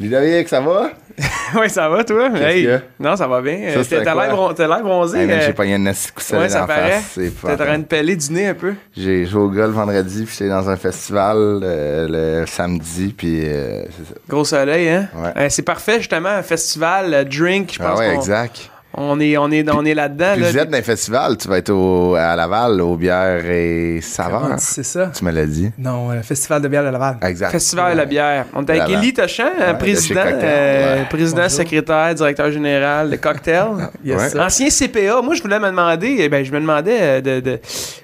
Ludovic, ça va? oui, ça va, toi? Hey. Non, ça va bien. Euh, T'as l'air bronzé. Hey, euh, j'ai esti coup de soleil ouais, ça paraît. T'es en train de peler du nez un peu? J'ai joué au golf vendredi, puis j'étais dans un festival euh, le samedi, puis euh. Gros soleil, hein? Ouais. Euh, c'est parfait, justement, un festival, drink, je Ah pense ouais, qu'on exact. On est, on est, on est là-dedans. Puis là. vous êtes dans un festival, tu vas être au, à Laval, aux bières et saveurs. C'est ça? Tu me l'as dit. Non, le Festival de bière de Laval. Exact. Festival de la bière. On est avec. Élie Tochan, de président, euh, ouais. président, Bonjour. secrétaire, directeur général de Cocktail. Yes, Ouais. sir. Ancien CPA, moi je voulais me demander, eh ben, je me demandais euh, de, de-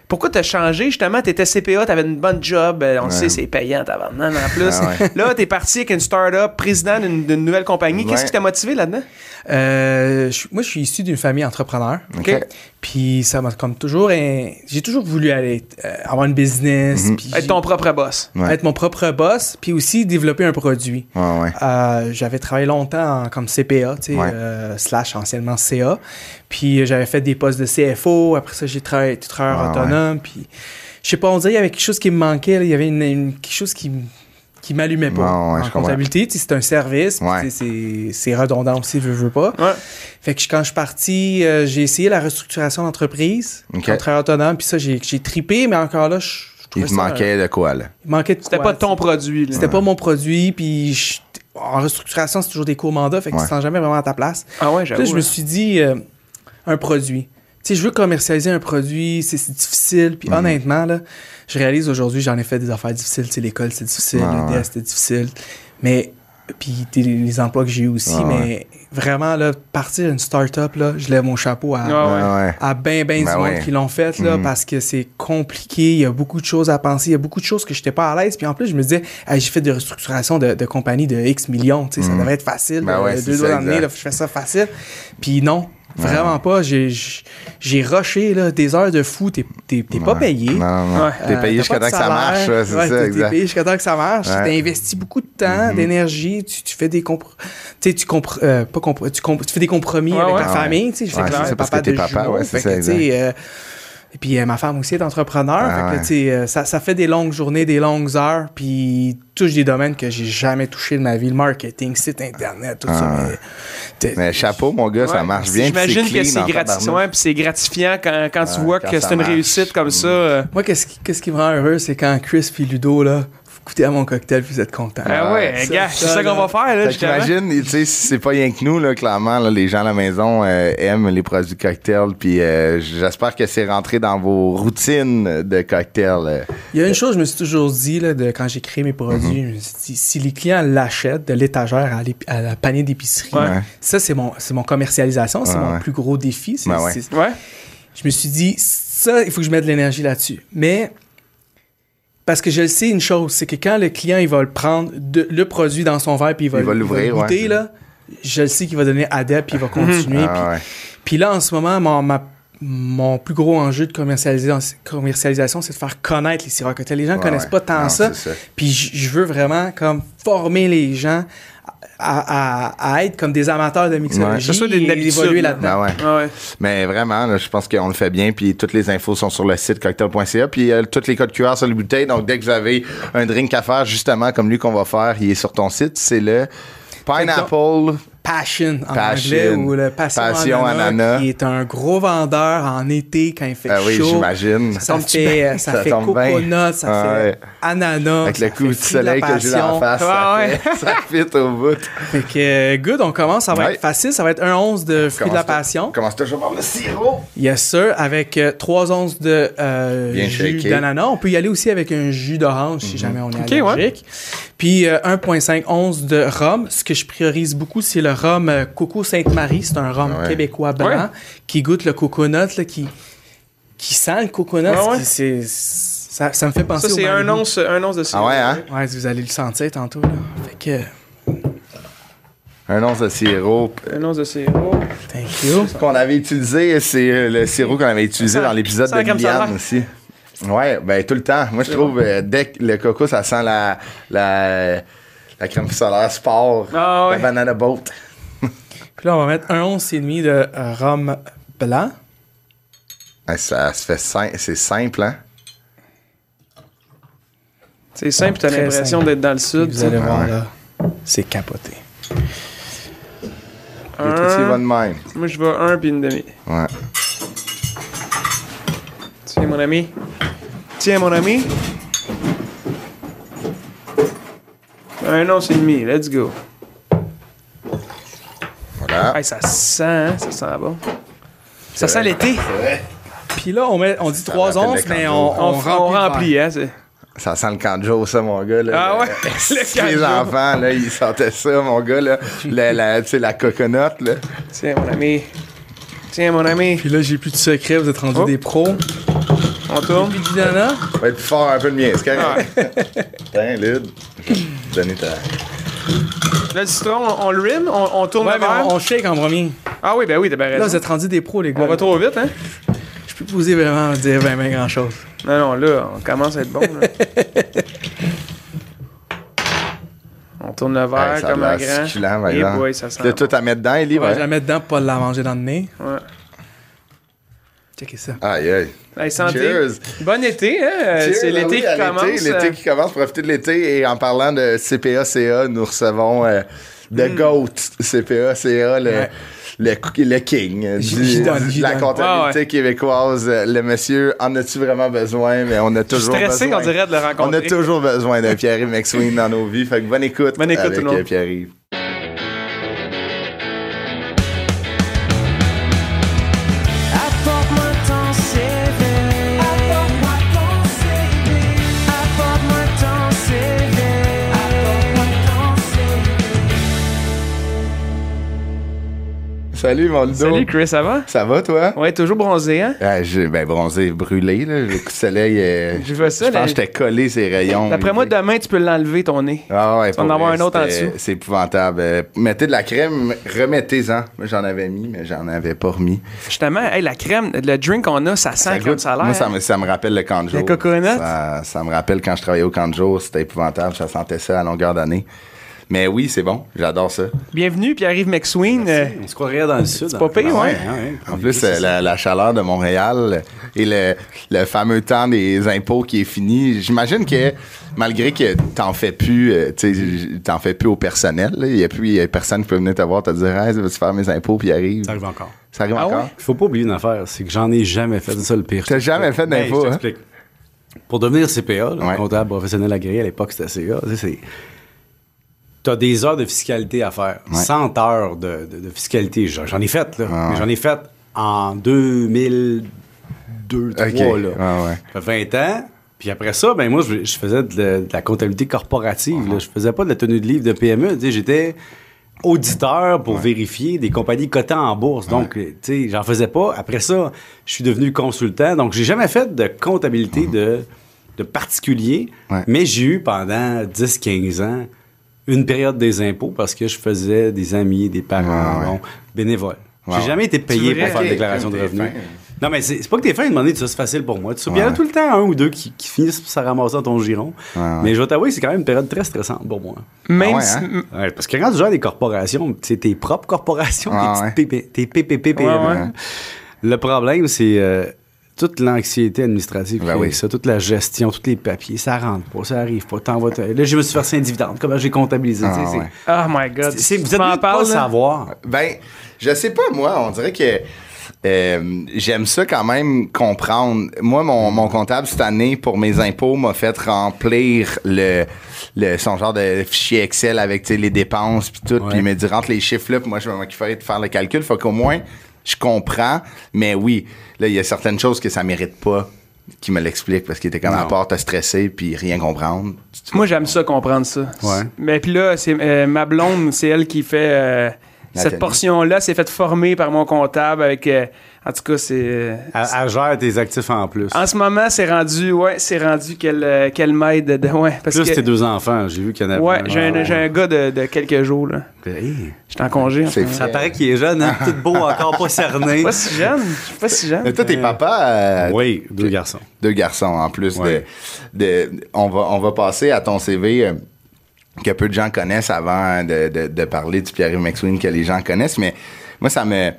pourquoi t'as changé? Justement, t'étais CPA, t'avais une bonne job, euh, on le Ouais. sait c'est payant tabarnak en plus. Ah ouais. Là t'es parti avec une start-up, président d'une d'une nouvelle compagnie, qu'est-ce Ouais. qui t'a motivé là-dedans? Euh, je- moi, je suis issu d'une famille entrepreneur. OK. Puis ça m'a comme toujours. J'ai toujours voulu aller euh, avoir une business. Mhm. Être ton propre boss. Ouais. être mon propre boss. Puis aussi développer un produit. Ouais, ouais. Euh, j'avais travaillé longtemps en- comme CPA, tu sais, Ouais. euh, slash anciennement CA. Puis j'avais fait des postes de CFO. Après ça, j'ai travaillé été travailleur Ouais, autonome. Puis je sais pas, on dirait qu'il y avait quelque chose qui me manquait. là. Il y avait une, une- quelque chose qui, m- qui m'allumait pas. Ouais, en je comptabilité, c'est un service. Ouais. C'est redondant aussi, veux, veux pas. Ouais. Fait que quand je suis parti, euh, j'ai essayé la restructuration d'entreprise, Ok. comme travailleur autonome. Puis ça, j'ai tripé, mais encore là, je, je Il te manquait de quoi, là? il manquait de C'était pas ton produit. là. c'était pas mon produit, puis je- en restructuration, c'est toujours des courts mandats, fait que Ouais. tu te sens jamais vraiment à ta place. Ah ouais, j'avoue. là, je me suis dit, euh, un produit. Tu sais, je veux commercialiser un produit, c'est difficile, puis Mhm. honnêtement, là, je réalise aujourd'hui, j'en ai fait des affaires difficiles, tu sais, l'école, c'est difficile, Ouais, le ouais. DS, c'était difficile, mais, puis les emplois que j'ai eu aussi, mais vraiment, là, partir d'une start-up, là, je lève mon chapeau à, Ah ouais. ouais. à ben ben du Ben monde ouais. qui l'ont fait là Mhm. parce que c'est compliqué, il y a beaucoup de choses à penser, il y a beaucoup de choses que j'étais pas à l'aise puis en plus je me disais Hey, j'ai fait des restructurations de, de compagnies de X millions, tu sais ça Mhm. devrait être facile, Ben de- ouais, deux c'est doigts ça, dans le nez, exact. là, je fais ça facile. Puis non, vraiment pas, j'ai j'ai rushé là des heures de fou, t'es t'es- t'es pas Ouais. payé. Non, non. Ouais. T'es payé jusqu'à temps que ça marche, salaire. ouais, c'est Ouais, ça, t'es- payé jusqu'à temps que ça marche. Ouais. T'as investi beaucoup de temps, d'énergie. Tu, tu fais des compr- tu compr- euh, pas compr- tu, comp- tu fais des compromis Ouais, avec ouais. ta ouais. famille. Tu sais, je Ouais, fais ça, parce papa que t'es de papa, jumeaux, ouais, fait que, et puis euh, ma femme aussi est entrepreneur. Ah fait que, ouais. euh, ça, ça fait des longues journées, des longues heures, puis touche des domaines que j'ai jamais touché de ma vie. Le marketing, site internet, tout Ah ça. ouais. mais chapeau, mon gars, ça marche bien. J'imagine que c'est puis gratifiant quand, quand tu Ouais, vois quand que c'est une marche. réussite comme Mm. ça. euh. Moi, qu'est-ce qui, qu'est-ce qui me rend heureux, c'est quand Chris puis Ludo, là, vous goûtez à mon cocktail puis vous êtes contents. Ah ouais, ça, gars, c'est ça, ça qu'on va faire, là, qu'imagine, tu sais, si c'est pas rien que nous, là, clairement, là, les gens à la maison euh, aiment les produits cocktails, puis euh, j'espère que c'est rentré dans vos routines de cocktails. euh. Il y a une chose, je me suis toujours dit, là, de, quand j'ai créé mes produits, je me suis dit, si les clients l'achètent de l'étagère à, la panier d'épicerie, Ouais. ça, c'est mon, c'est mon commercialisation, c'est Ouais, mon ouais. plus gros défi. Ben ouais. c'est- Ouais. je me suis dit, ça, il faut que je mette de l'énergie là-dessus. Mais, parce que je le sais une chose, c'est que quand le client, il va le prendre, de- le produit dans son verre, puis il va, Il va l'ouvrir, goûter, ouais. là, je le sais qu'il va donner adepte, puis il va continuer. puis Ah ouais. puis là, en ce moment, mon, ma- mon plus gros enjeu de commercialisation, commercialisation, c'est de faire connaître les cocktail. Les gens Ouais, connaissent pas tant Non, ça. Puis je je veux vraiment comme former les gens à, à- à être comme des amateurs de mixologie ce soit des et évoluer là-dedans. Ben ouais. Ah ouais. Mais vraiment, là, je pense qu'on le fait bien. Puis toutes les infos sont sur le site cocktail.ca. Puis euh, tous les codes QR sur les bouteilles. Donc dès que vous avez un drink à faire, justement comme lui qu'on va faire, il est sur ton site. C'est le Pineapple. Passion en Passion. anglais ou le Passion, Passion ananas, ananas. qui est un gros vendeur en été quand il fait Ah oui, chaud. j'imagine. Ça fait, euh, ça Ça fait tombe bien. coconut, ça Ah fait ouais. ananas. Avec ça le coup de fruit soleil que j'ai la face, Ah ça, ouais. fait, ça fit au bout. Fait que, euh, good, on commence. Ça va Ouais. être facile. Ça va être un once de fruits de la passion. Commence toujours par le sirop. Yes, sir. Avec euh, trois onces de euh, Bien jus d'ananas. On peut y aller aussi avec un jus d'orange Mhm. si jamais on est Ok, ouais. allergique. Puis euh, 1,5 onces de rhum. Ce que je priorise beaucoup, c'est le rhum euh, Coco Sainte-Marie. C'est un rhum Ouais. québécois blanc Ouais. qui goûte le coconut, là, qui, qui sent le coconut. Ouais, ouais. C'est- ça, ça me fait penser Ça, au c'est un once, un once de sirop. Ah ouais, hein? Ouais, vous allez le sentir tantôt. Là. Fait que, Un once de sirop. Un once de sirop. thank you. Ce qu'on avait utilisé, c'est euh, le sirop qu'on avait utilisé Ça- dans l'épisode de va. aussi. Ouais, ben tout le temps. Moi, je trouve, euh, dès que le coco, ça sent la, la, la crème solaire sport, Ah ouais. la banana boat. Puis là, on va mettre un once et demi de rhum blanc. Ouais, ça se fait sim- c'est simple, hein? C'est simple, t'as l'impression simple. d'être dans le sud. Vous allez voir là. C'est capoté. Ça va de même. Moi, je vais un puis une demi. Ouais. Tiens, mon ami. Tiens, mon ami. Un once et demi. Let's go. Voilà. Hey, ça sent, hein? Ça sent bon. Ça sent l'été. Puis là, on, met, on dit 3 rappelle onces, mais on, On, remplit. hein? c'est- Ça sent le canjo, ça, mon gars. Là. Ah ouais? Le- Le les enfants, là, ils sentaient ça, mon gars. Là. La, la, tu sais, la coconut, là. Tiens, mon ami. Tiens, mon ami. Puis là, j'ai plus de secret, vous êtes rendus Oh. des pros. On tourne. Puis du nana. Va être plus fort un peu le mien, c'est Lyd. Donner ta. Le citron, on, on le rim, on, on tourne Ouais, le verre? on, on shake en premier. Ah oui, ben oui, t'as bien Là, vous raison. êtes rendus des pros, les gars. On va trop vite, hein? Je peux poser vraiment dire ben, ben grand chose. Non, non, là, on commence à être bon. Là. on tourne le verre a comme un grand. succulent, Et boy, ça sent. Là, tout à mettre dedans, Ellie, Ouais, ouais. Je la mets dedans pour pas la manger dans le nez. bon. Ouais. Checkez ça. Aïe, aïe. Hey, santé. Cheers. Bon été, hein? Euh, C'est ah l'été oui, qui à commence. L'été euh, qui commence, profitez de l'été. Et en parlant de CPA-CA, nous recevons euh, le GOAT CPA-CA, le, Ouais. le, le king euh, du- de la comptabilité Ouais, ouais. québécoise. Euh, Le monsieur, en as-tu vraiment besoin? Mais on a Je suis toujours stressé, besoin. on dirait, de le On a rencontrer. toujours besoin d'un Pierre-Yves McSween dans nos vies. Fait que bonne écoute, Bonne écoute, avec tout le monde. euh, Pierre-Yves. Salut, mon Ludo. Salut, Chris, ça va? Ça va, toi? Ouais, toujours bronzé, hein? Ah, j'ai ben, bronzé, brûlé. Là. Le coup de soleil, euh, Je vois ça, je pense que j'étais collé ces rayons. D'après moi, demain, tu peux l'enlever, ton nez. Ah ouais, Tu en avoir un autre en dessous. C'est épouvantable. Euh, mettez de la crème, remettez-en. Moi, j'en avais mis, mais j'en avais pas remis. Justement, hey, la crème, le drink qu'on a, ça sent Ça comme ça a l'air. Moi, ça hein? me, ça me rappelle le camp de jour. Le coconut? Ça, ça me rappelle quand je travaillais au camp de jour. C'était épouvantable. Ça sentait ça à longueur d'année. Mais oui, c'est bon. J'adore ça. Bienvenue, Pierre-Yves McSween. Euh, On se croirait dans le sud. C'est pas pire, ouais. En plus, euh, la, la chaleur de Montréal et le, le fameux temps des impôts qui est fini, j'imagine que malgré que t'en fais plus, euh, tu t'en fais plus au personnel, il y a plus il y a personne qui peut venir te voir te dire Hey, veux-tu faire mes impôts puis il arrive. Ça arrive encore. Ça arrive Ah encore? ouais? Il faut pas oublier une affaire, c'est que j'en ai jamais fait. C'est ça le pire. T'as jamais fait Ben, d'impôts, je hein? t'explique. Pour devenir CPA, là, Ouais. comptable professionnel agréé, à l'époque c'était CA, tu. T'as des heures de fiscalité à faire. Ouais. 100 heures de, de- de fiscalité. J'en ai fait, là. Ah ouais. j'en ai fait en 2002, 2003, Ok. là. Ah ouais. Ça fait 20 ans. Puis après ça, ben moi, je, je faisais de, la- de la comptabilité corporative. là. Je faisais pas de la tenue de livre de PME. J'étais auditeur pour vérifier des compagnies cotées en bourse. Donc, tu sais, j'en faisais pas. Après ça, je suis devenu consultant. Donc, j'ai jamais fait de comptabilité de, de particulier. Ouais. Mais j'ai eu pendant 10-15 ans une période des impôts parce que je faisais des amis, des parents, Ouais, ouais. bon, bénévoles. Ouais, J'ai ouais. jamais été payé pour faire une déclaration de revenus. Non, mais c'est pas que t'es fin de demander ça, c'est facile pour moi. Tu sais, Il y en a Ouais. tout le temps un ou deux qui, qui finissent par se ramasser dans ton giron. Ouais, ouais. Mais je vais t'avouer que c'est quand même une période très stressante pour moi. Même Ah ouais, si- hein? Ouais, parce que quand tu gères des corporations, c'est tes propres corporations, Ouais, tes, petites PP, tes PPP, PME, Ouais, ouais. hein. Le problème, c'est euh, toute l'anxiété administrative, Ben oui. ça, toute la gestion, tous les papiers, ça rentre pas, ça arrive pas, t'envoies. Là, je me suis versé un dividende, comment j'ai comptabilisé. Ah, ouais. Oh my God. c'est- vous êtes pas là? savoir. Ben, je sais pas, moi, on dirait que euh, j'aime ça quand même comprendre. Moi, mon, mon comptable cette année, pour mes impôts, m'a fait remplir le, le son genre de fichier Excel avec les dépenses puis tout. Puis il m'a dit rentre les chiffres là, puis moi je vais m'occuper de faire le calcul. Faut qu'au moins je comprends. Mais oui, là, il y a certaines choses que ça mérite pas qui me l'explique parce qu'il était comme à part te stresser puis rien comprendre. Moi, j'aime ça, comprendre ça. Ouais. Mais puis là, c'est euh, ma blonde, c'est elle qui fait euh, cette portion-là. C'est fait former par mon comptable avec. euh, en tout cas, c'est. euh, Elle, gère tes actifs en plus. en ce moment, c'est rendu, ouais, c'est rendu qu'elle euh, qu'elle m'aide. de- Ouais, parce plus que. tes deux enfants, j'ai vu qu'il y en avait. Ouais, j'ai un, gars de, de quelques jours, là. Hey, J'étais en congé. Ça paraît qu'il est jeune, hein? tout beau, encore pas cerné. Pas si jeune. Je suis pas si jeune. Mais toi, t'es papa. euh, Oui, deux garçons. deux garçons en plus Ouais. de, de on va on va passer à ton CV euh, que peu de gens connaissent avant de, de, de parler du Pierre-Yves McSween que les gens connaissent mais moi ça me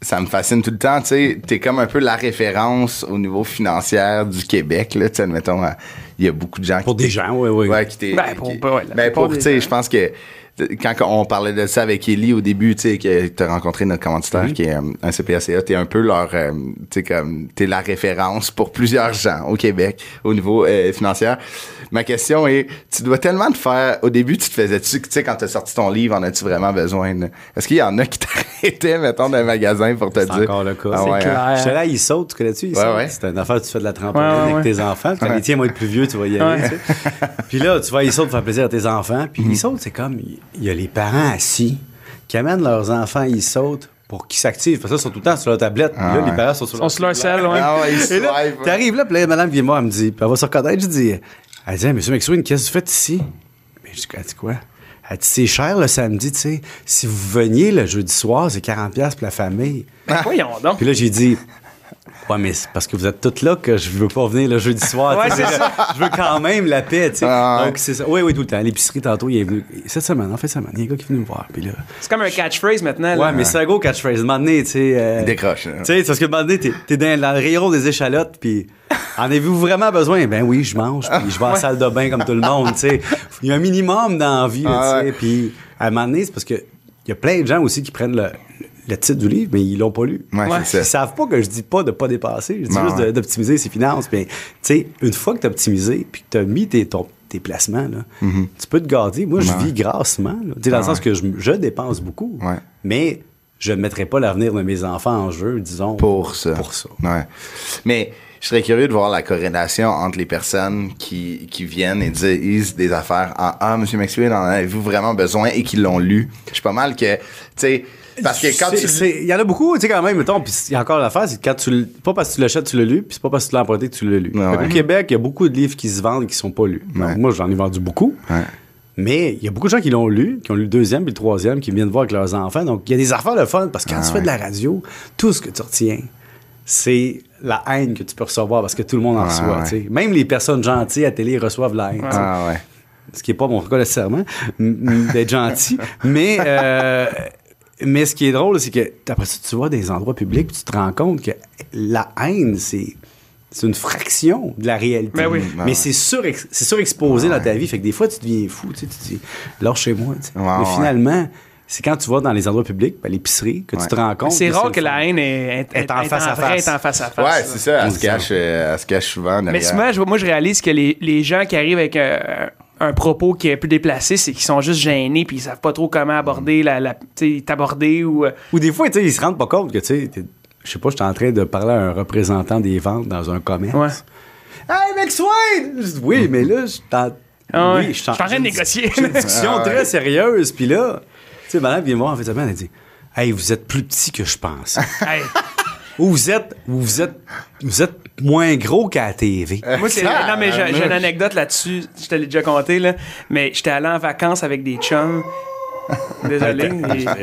ça me fascine tout le temps, tu sais, t'es comme un peu la référence au niveau financier du Québec, là, tu sais, admettons, il y a beaucoup de gens Pour qui des gens, oui, oui. Ouais, qui t'es. Ben, pour- qui- ben ouais, ben, pour, tu sais, je pense que, quand on parlait de ça avec Ellie au début, tu sais, que t'as rencontré notre commanditaire Mhm. qui est euh, un CPACA, t'es un peu leur, euh, tu sais, comme, t'es la référence pour plusieurs gens au Québec au niveau euh, financier. Ma question est, tu dois tellement te faire, au début, tu te faisais-tu, tu sais, quand t'as sorti ton livre, en as-tu vraiment besoin? Est-ce qu'il y en a qui t'arrêtaient, mettons, d'un magasin pour te C'est dire? encore le cas. Ah C'est ouais, hein? clair. J'étais là, il saute, tu connais-tu? Il Ouais, ouais. C'est une affaire, tu fais de la trampoline Ouais, ouais, avec ouais. tes enfants. Quand les tiens vont être plus vieux, tu vas y aller. Ouais. tu sais. Puis là, tu vas il saute pour faire plaisir à tes enfants. Puis il saute, c'est comme, il il y a les parents assis qui amènent leurs enfants, ils sautent pour qu'ils s'activent. Parce que ça, ils sont tout le temps sur leur tablette. Puis Ah là, ouais. les parents sont sur Ils sont sur leur selle, ouais. Ah ouais, ils Et là, t'arrives là, puis là, madame vient elle me dit, puis elle va se reconnaître, je dis, elle dit, monsieur McSween, qu'est-ce que vous faites ici? Mais je dis, elle dit quoi? Elle dit, c'est cher le samedi, tu sais. Si vous veniez le jeudi soir, c'est 40$ piastres pour la famille. Voyons donc. Puis là, j'ai dit, ouais, mais c'est parce que vous êtes toutes là que je veux pas venir le jeudi soir. Ouais, tu c'est ça. Je veux quand même la paix, tu sais. Ah, ouais. Donc, c'est ça. Oui, oui, tout le temps. À L'épicerie, tantôt, il est venu. Cette semaine, en fait, cette semaine, il y a un gars qui est venu me voir. Puis là, C'est comme un catchphrase maintenant. là. ouais, mais c'est un gros catchphrase. Un tu sais. euh, Il décroche, hein. Tu sais, c'est parce que un moment donné, t'es, t'es dans, dans le rayon des échalotes, puis en avez-vous vraiment besoin? Ben oui, je mange, puis je vais à la salle de bain comme tout le monde, tu sais. Il y a un minimum dans la vie, là, Ah tu sais. ouais. Puis à un moment donné, c'est parce que il y a plein de gens aussi qui prennent le, le titre du livre, mais ils l'ont pas lu. Ouais, Ouais. c'est Ils ça. savent pas que je dis pas de pas dépasser, je dis Ben juste ouais. d'optimiser ses finances. Puis, tu sais, une fois que tu as optimisé, puis que tu as mis tes, ton- tes placements, là, tu peux te garder. Moi, je Mm-hmm. Vis grassement, là. Tu sais, dans le Ben sens ouais. que je, je dépense beaucoup, Ouais. mais je ne mettrai pas l'avenir de mes enfants en jeu, disons. Pour ça. Pour ça. Ouais. Mais je serais curieux de voir la corrélation entre les personnes qui, qui viennent et disent des affaires en Ah, monsieur McSween, en avez-vous vraiment besoin et qui l'ont lu? Je suis pas mal que, tu sais, parce que quand tu. Il y en a beaucoup, tu sais, quand même, mettons, puis il y a encore l'affaire, c'est quand tu. Pas parce que tu l'achètes, tu l'as lu, puis c'est pas parce que tu l'as emprunté que tu l'as lu. Ouais, Fait qu'au ouais. Québec, il y a beaucoup de livres qui se vendent et qui sont pas lus. Donc, Ouais. moi, j'en ai vendu beaucoup. Ouais. Mais il y a beaucoup de gens qui l'ont lu, qui ont lu le deuxième puis le troisième, qui viennent voir avec leurs enfants. Donc, il y a des affaires de fun parce que quand Ah tu fais de la radio, tout ce que tu retiens, c'est la haine que tu peux recevoir parce que tout le monde en Ouais, reçoit. ouais. Même les personnes gentilles à télé reçoivent la haine. Ah ouais. Ce qui n'est pas mon cas nécessairement, d'être gentil. mais, euh, mais ce qui est drôle, c'est que après ça, tu vas dans des endroits publics puis tu te rends compte que la haine, c'est. C'est une fraction de la réalité. Ben oui. Mais Ouais. c'est surex- c'est surexposé dans ta vie. Fait que des fois, tu deviens fou. Tu sais, tu te dis, lâche chez moi. tu sais. Ouais, Mais ouais. finalement, c'est quand tu vas dans les endroits publics, à l'épicerie, que Ouais. tu te rends compte. C'est rare que la haine est, est- Est en est face à vrai, face. est en face à face. Ouais, c'est ça. Elle se cache, euh, elle se cache souvent Mais derrière. souvent, je, moi, je réalise que les, les gens qui arrivent avec euh, un propos qui est plus déplacé, c'est qu'ils sont juste gênés puis ils savent pas trop comment aborder la, la tu sais, t'aborder ou euh, Ou des fois, tu sais, ils se rendent pas compte que, tu sais, je sais pas, je suis en train de parler à un représentant des ventes dans un commerce. Ouais. Hey, mec, Swain! Je dis, oui, mais là, je suis en... Ah ouais. oui, Je suis en train de négocier. J'ai une discussion Ah ouais. très sérieuse, puis là, tu sais, madame vient me voir en fait, elle dit, hey, vous êtes plus petit que je pense. Hey, ou vous êtes, ou vous êtes, vous êtes moins gros qu'à la TV. moi, c'est. Non, mais j'ai j'ai une euh, anecdote là-dessus. Je te l'ai déjà conté, là. Mais j'étais allé en vacances avec des chums. Désolé.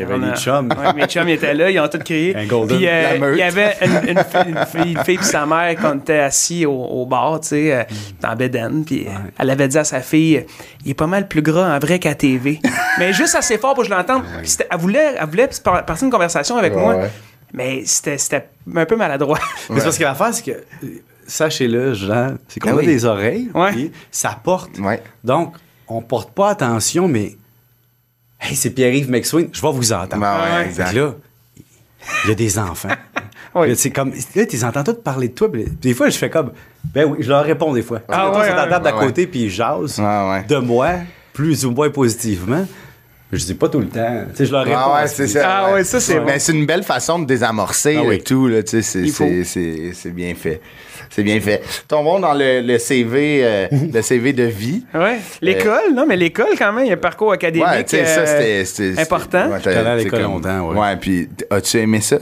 On a- chums. Ouais, mes chums ils étaient là, ils ont tous crié. Un golden. Puis euh, il y avait une, une fille, une fille, une fille puis sa mère quand on était assis au, au bar, tu sais, euh, dans Beden. Puis euh, elle avait dit à sa fille, euh, il est pas mal plus gras en vrai qu'à TV. Mais juste assez fort pour que je l'entende. C'était- Elle voulait, elle voulait par- partir une conversation avec Ouais, moi. Mais c'était c'était un peu maladroit. Mais c'est parce que l'affaire, c'est que, sachez-le, Jean, c'est qu'on Ah a oui. des oreilles, Ouais. puis ça porte. Ouais. Donc, on porte pas attention, mais, hey, c'est Pierre-Yves McSween, je vais vous entendre. Ben ouais, exact. que là, il y a des enfants. Oui. C'est comme, là, tu les entends tous parler de toi. puis des fois, je fais comme, ben oui, je leur réponds des fois. Ah ouais, ouais. table d'à Ouais, ouais. côté, puis ils jasent de moi, plus ou moins positivement. Je dis pas tout le temps. Tu sais, je leur réponds. Ah ouais, c'est ce- ça. Ah ouais, ça, c'est Mais c'est une belle façon de désamorcer Ah le tout, là, tu sais, c'est- bien fait. C'est bien fait. Tombons dans le, le CV, euh, le CV de vie. Ouais. L'école, non, mais l'école, quand même, il y a un parcours académique. Ouais, tu sais, ça, euh, c'était- c'était. important. Ouais, à l'école longtemps, ouais. Ouais, puis as-tu aimé ça?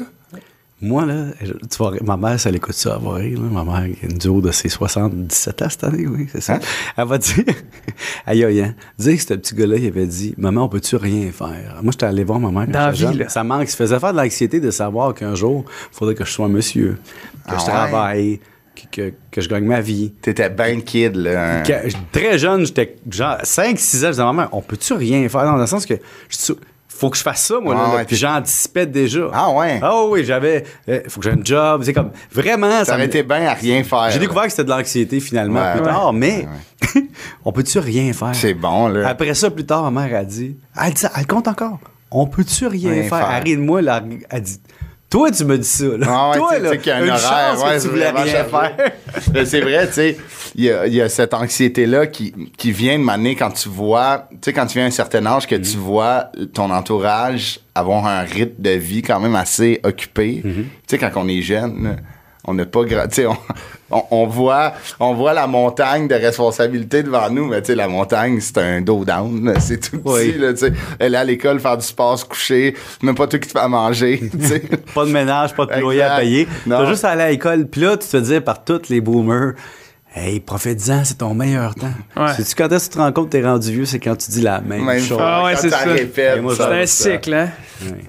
Moi, là, je- tu rire, ma mère, ça l'écoute ça, elle va rire. là. Ma mère, qui a une duo de ses 77 ans cette année, oui, c'est ça. Hein? Elle va dire, aïe, aïe, hein, dire que ce petit gars-là, il avait dit, maman, on peut-tu rien faire? Moi, j'étais allé voir ma mère quand Dans la vie, jeune. là. Ça manque, ça faisait faire de l'anxiété de savoir qu'un jour, il faudrait que je sois un monsieur, que Ah je ouais? travaille, que, que, que je gagne ma vie. T'étais ben kid, là. Que- très jeune, j'étais genre 5-6 ans, je disais, maman, on peut-tu rien faire? Dans le sens que, je faut que je fasse ça, moi, Ah là, là. ouais, Puis j'anticipais déjà. Ah ouais? Ah oui, j'avais. euh, faut que j'ai un job. C'est comme. Vraiment, Ça aurait été bien à rien faire. J'ai découvert que c'était de l'anxiété finalement Ouais. plus tard, mais on peut-tu rien faire? C'est bon, là. Après ça, plus tard, ma mère a dit, elle, dit, elle compte encore. On peut-tu rien, Rien faire? faire. Elle rit de moi, là, elle dit, toi, tu me dis ça. Là. Ah ouais, toi, là, qu'il y a un horaire, ouais, tu voulais rien faire. C'est vrai, tu sais, il y a, il y a cette anxiété-là qui, qui vient de m'amener quand tu vois, tu sais, quand tu viens à un certain âge, que tu vois ton entourage avoir un rythme de vie quand même assez occupé. Mm-hmm. Tu sais, quand on est jeune, on n'a pas tu sais, on, voit, on voit la montagne de responsabilités devant nous, mais tu sais, la montagne, c'est un dos down, c'est tout Oui. petit, là, tu sais. Elle est à l'école, faire du sport, se coucher, même pas toi qui te fais à manger, tu sais. Pas de ménage, pas de loyer Exact. à payer. T'as juste à aller à l'école. Puis là, tu te dire par tous les boomers, Hey, profite-en, c'est ton meilleur temps. Ouais. Sais-tu quand est-ce que tu te rends compte que t'es rendu vieux, c'est quand tu dis la même, Même chose. Ah ouais, c'est ça. C'est un cycle, hein?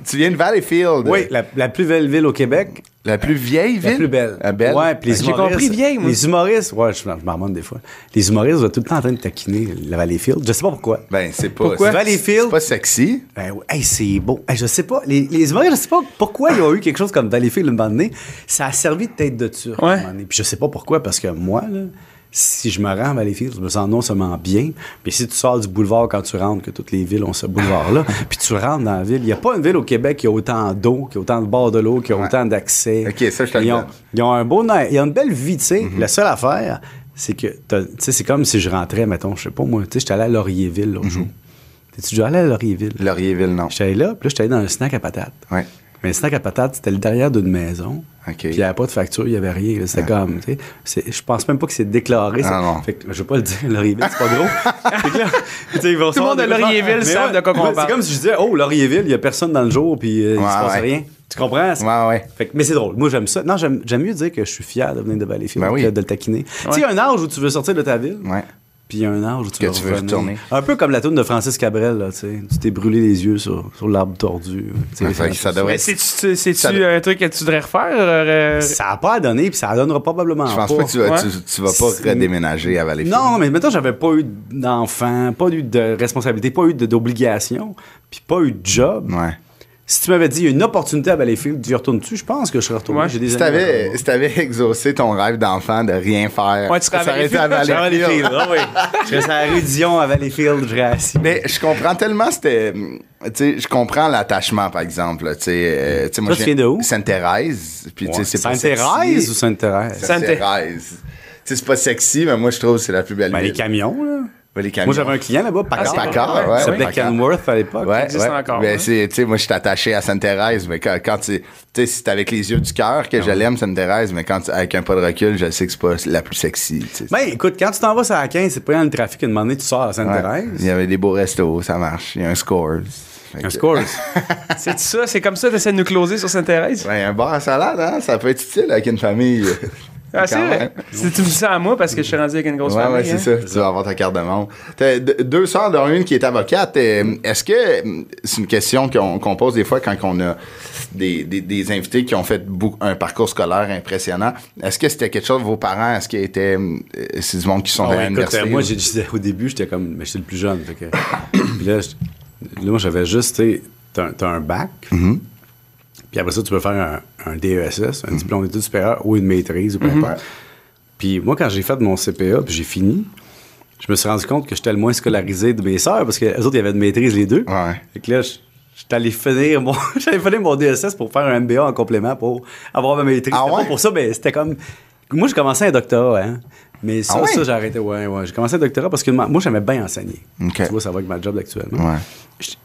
Tu viens de Valleyfield. Oui, la, la plus belle ville au Québec, La plus vieille ville? La plus belle. La belle? Ouais, puis les J'ai humoristes. compris vieille, moi. Les humoristes, ouais, je, je m'en des fois. Les humoristes sont tout le temps en train de taquiner la Valleyfield. Je sais pas pourquoi. Ben, c'est pas... Pourquoi? Valleyfield. C'est pas sexy. Ben ouais, hey, c'est beau. Hey, je sais pas. Les, les humoristes, je sais pas pourquoi ils ont eu quelque chose comme Valleyfield un moment donné. Ça a servi de tête de turc Ouais. un moment donné. Puis je sais pas pourquoi, parce que moi, là, si je me rends à Valleyfield, je me sens non seulement bien, puis si tu sors du boulevard quand tu rentres, que toutes les villes ont ce boulevard-là, puis tu rentres dans la ville, il n'y a pas une ville au Québec qui a autant d'eau, qui a autant de bords de l'eau, qui a Ouais. autant d'accès. Ok, ça, je ils ont, ils ont un beau ils ont une belle vie, tu sais. Mm-hmm. La seule affaire, c'est que, tu sais, c'est comme si je rentrais, mettons, je sais pas moi, tu sais, j'étais allé à Laurierville Mm-hmm. l'autre jour. T'es-tu déjà allé à Laurierville? Laurierville, non. J'étais allé là, puis là, j'étais allé dans un snack à patates. Ouais. Mais le snack à patates, c'était le derrière d'une maison. OK. Puis il n'y avait pas de facture, il n'y avait rien. C'était comme, tu sais, je pense même pas que c'est déclaré. Ah non. Fait que, je vais pas le dire, Laurierville, c'est pas gros. Fait que là, tu sais, ils vont Tout le monde de Laurierville savent de quoi qu'on moi, parle. C'est comme si je disais, oh, Laurierville, il n'y a personne dans le jour, puis euh, il Ouais, se passe ouais. rien. Tu comprends? Ouais, ouais. Fait que- mais c'est drôle. Moi, j'aime ça. Non, j'aime mieux dire que je suis fier de venir de Valleyfield Ben oui. que de le taquiner. Tu sais, il y a un âge où tu veux sortir de ta ville. Ouais. Puis il y a un âge où tu, Que vas tu veux revenir. retourner. Un peu comme la tune de Francis Cabrel, là, tu sais. Tu t'es brûlé les yeux sur, sur l'arbre tordu. Ça devrait c'est-tu Ça- un truc que tu devrais refaire? euh, Ça n'a pas à donner, puis ça ne donnera probablement Je pense pas que tu vas, Ouais. tu, tu vas pas redéménager à Valleyfield. Non, mais maintenant, j'avais pas eu d'enfant, pas eu de responsabilité, pas eu d'obligation, puis pas eu de job. Ouais. Si tu m'avais dit, il y a une opportunité à Valleyfield, tu y retournes-tu, je pense que je serais retourné. Ouais. J'ai des Si amis t'avais, si t'avais exaucé ton rêve d'enfant de rien faire, Ouais, tu serais à été à Valleyfield. À ah oui. Je serais sur la rue Dion à Valleyfield, je serais assis. Mais je comprends tellement, c'était. Tu sais, je comprends l'attachement, par exemple. là, Tu sais, euh, tu sais, moi, je viens de où? Sainte-Thérèse. Puis, c'est pas Sainte-Thérèse sexy. ou Sainte-Thérèse? Sainte-Thérèse. Tu sais, c'est pas sexy, mais moi, je trouve que c'est la plus belle Ben, les camions, là. Ouais, les camions. Moi, j'avais un client là-bas, Packard. c'est Packard, Ouais, ouais. S'appelait ouais, Kenworth à l'époque. Ouais, existe ouais. encore, Ben, ouais. c'est, tu sais, moi, je suis attaché à Sainte-Thérèse, mais quand, quand tu, tu sais, c'est avec les yeux du cœur Ah que je l'aime, Sainte-Thérèse, mais quand, avec un pas de recul, je sais que c'est pas la plus sexy, tu sais. Ben, écoute, quand tu t'en vas sur la 15, c'est pas dans le trafic, une moment donné, tu sors à Ouais. Sainte-Thérèse. Il y avait des beaux restos, ça marche. Il y a un Scores. Un que- score. C'est ça? C'est comme ça que tu essaies de nous closer sur Sainte-Thérèse? Ouais, un bar à salade, hein, ça peut être utile avec une famille. Ah, c'est Quand vrai? même. Si tu me dis ça à moi parce que je suis rendu avec une grosse Ouais, famille. ouais, c'est hein. ça. Tu vas avoir ta carte de membre. T'as deux sœurs, dont une qui est avocate. Euh, Est-ce que, euh, c'est une question qu'on pose des fois quand on a des, des, des invités qui ont fait un parcours scolaire impressionnant. Est-ce que c'était quelque chose, vos parents, est-ce qu'ils étaient, euh, c'est du monde qui sont Ah à ouais, écoute, l'université? euh, moi, ou- j'ai disais, au début, j'étais comme, mais j'étais le plus jeune. Fait que, puis là, je- là, moi, j'avais juste, tu sais, t'as un- t'as un bac. Mm-hmm. Puis après ça, tu peux faire un, un DESS, un diplôme d'études supérieures ou une maîtrise ou peu importe. Puis moi, quand j'ai fait mon CPA, puis j'ai fini, je me suis rendu compte que j'étais le moins scolarisé de mes sœurs parce que les autres, ils avaient de maîtrise les deux. Ouais. Fait que là, je- j'étais allé finir mon, j'allais finir mon DSS pour faire un MBA en complément pour avoir ma maîtrise. Ah pas ouais? pour ça, mais c'était comme. Moi, j'ai commencé un doctorat, hein. Mais ça, Ah ouais? ça, j'ai arrêté. Ouais, ouais. J'ai commencé un doctorat parce que ma- moi, j'aimais bien enseigner. Tu vois, ça va avec ma job actuellement. Ouais.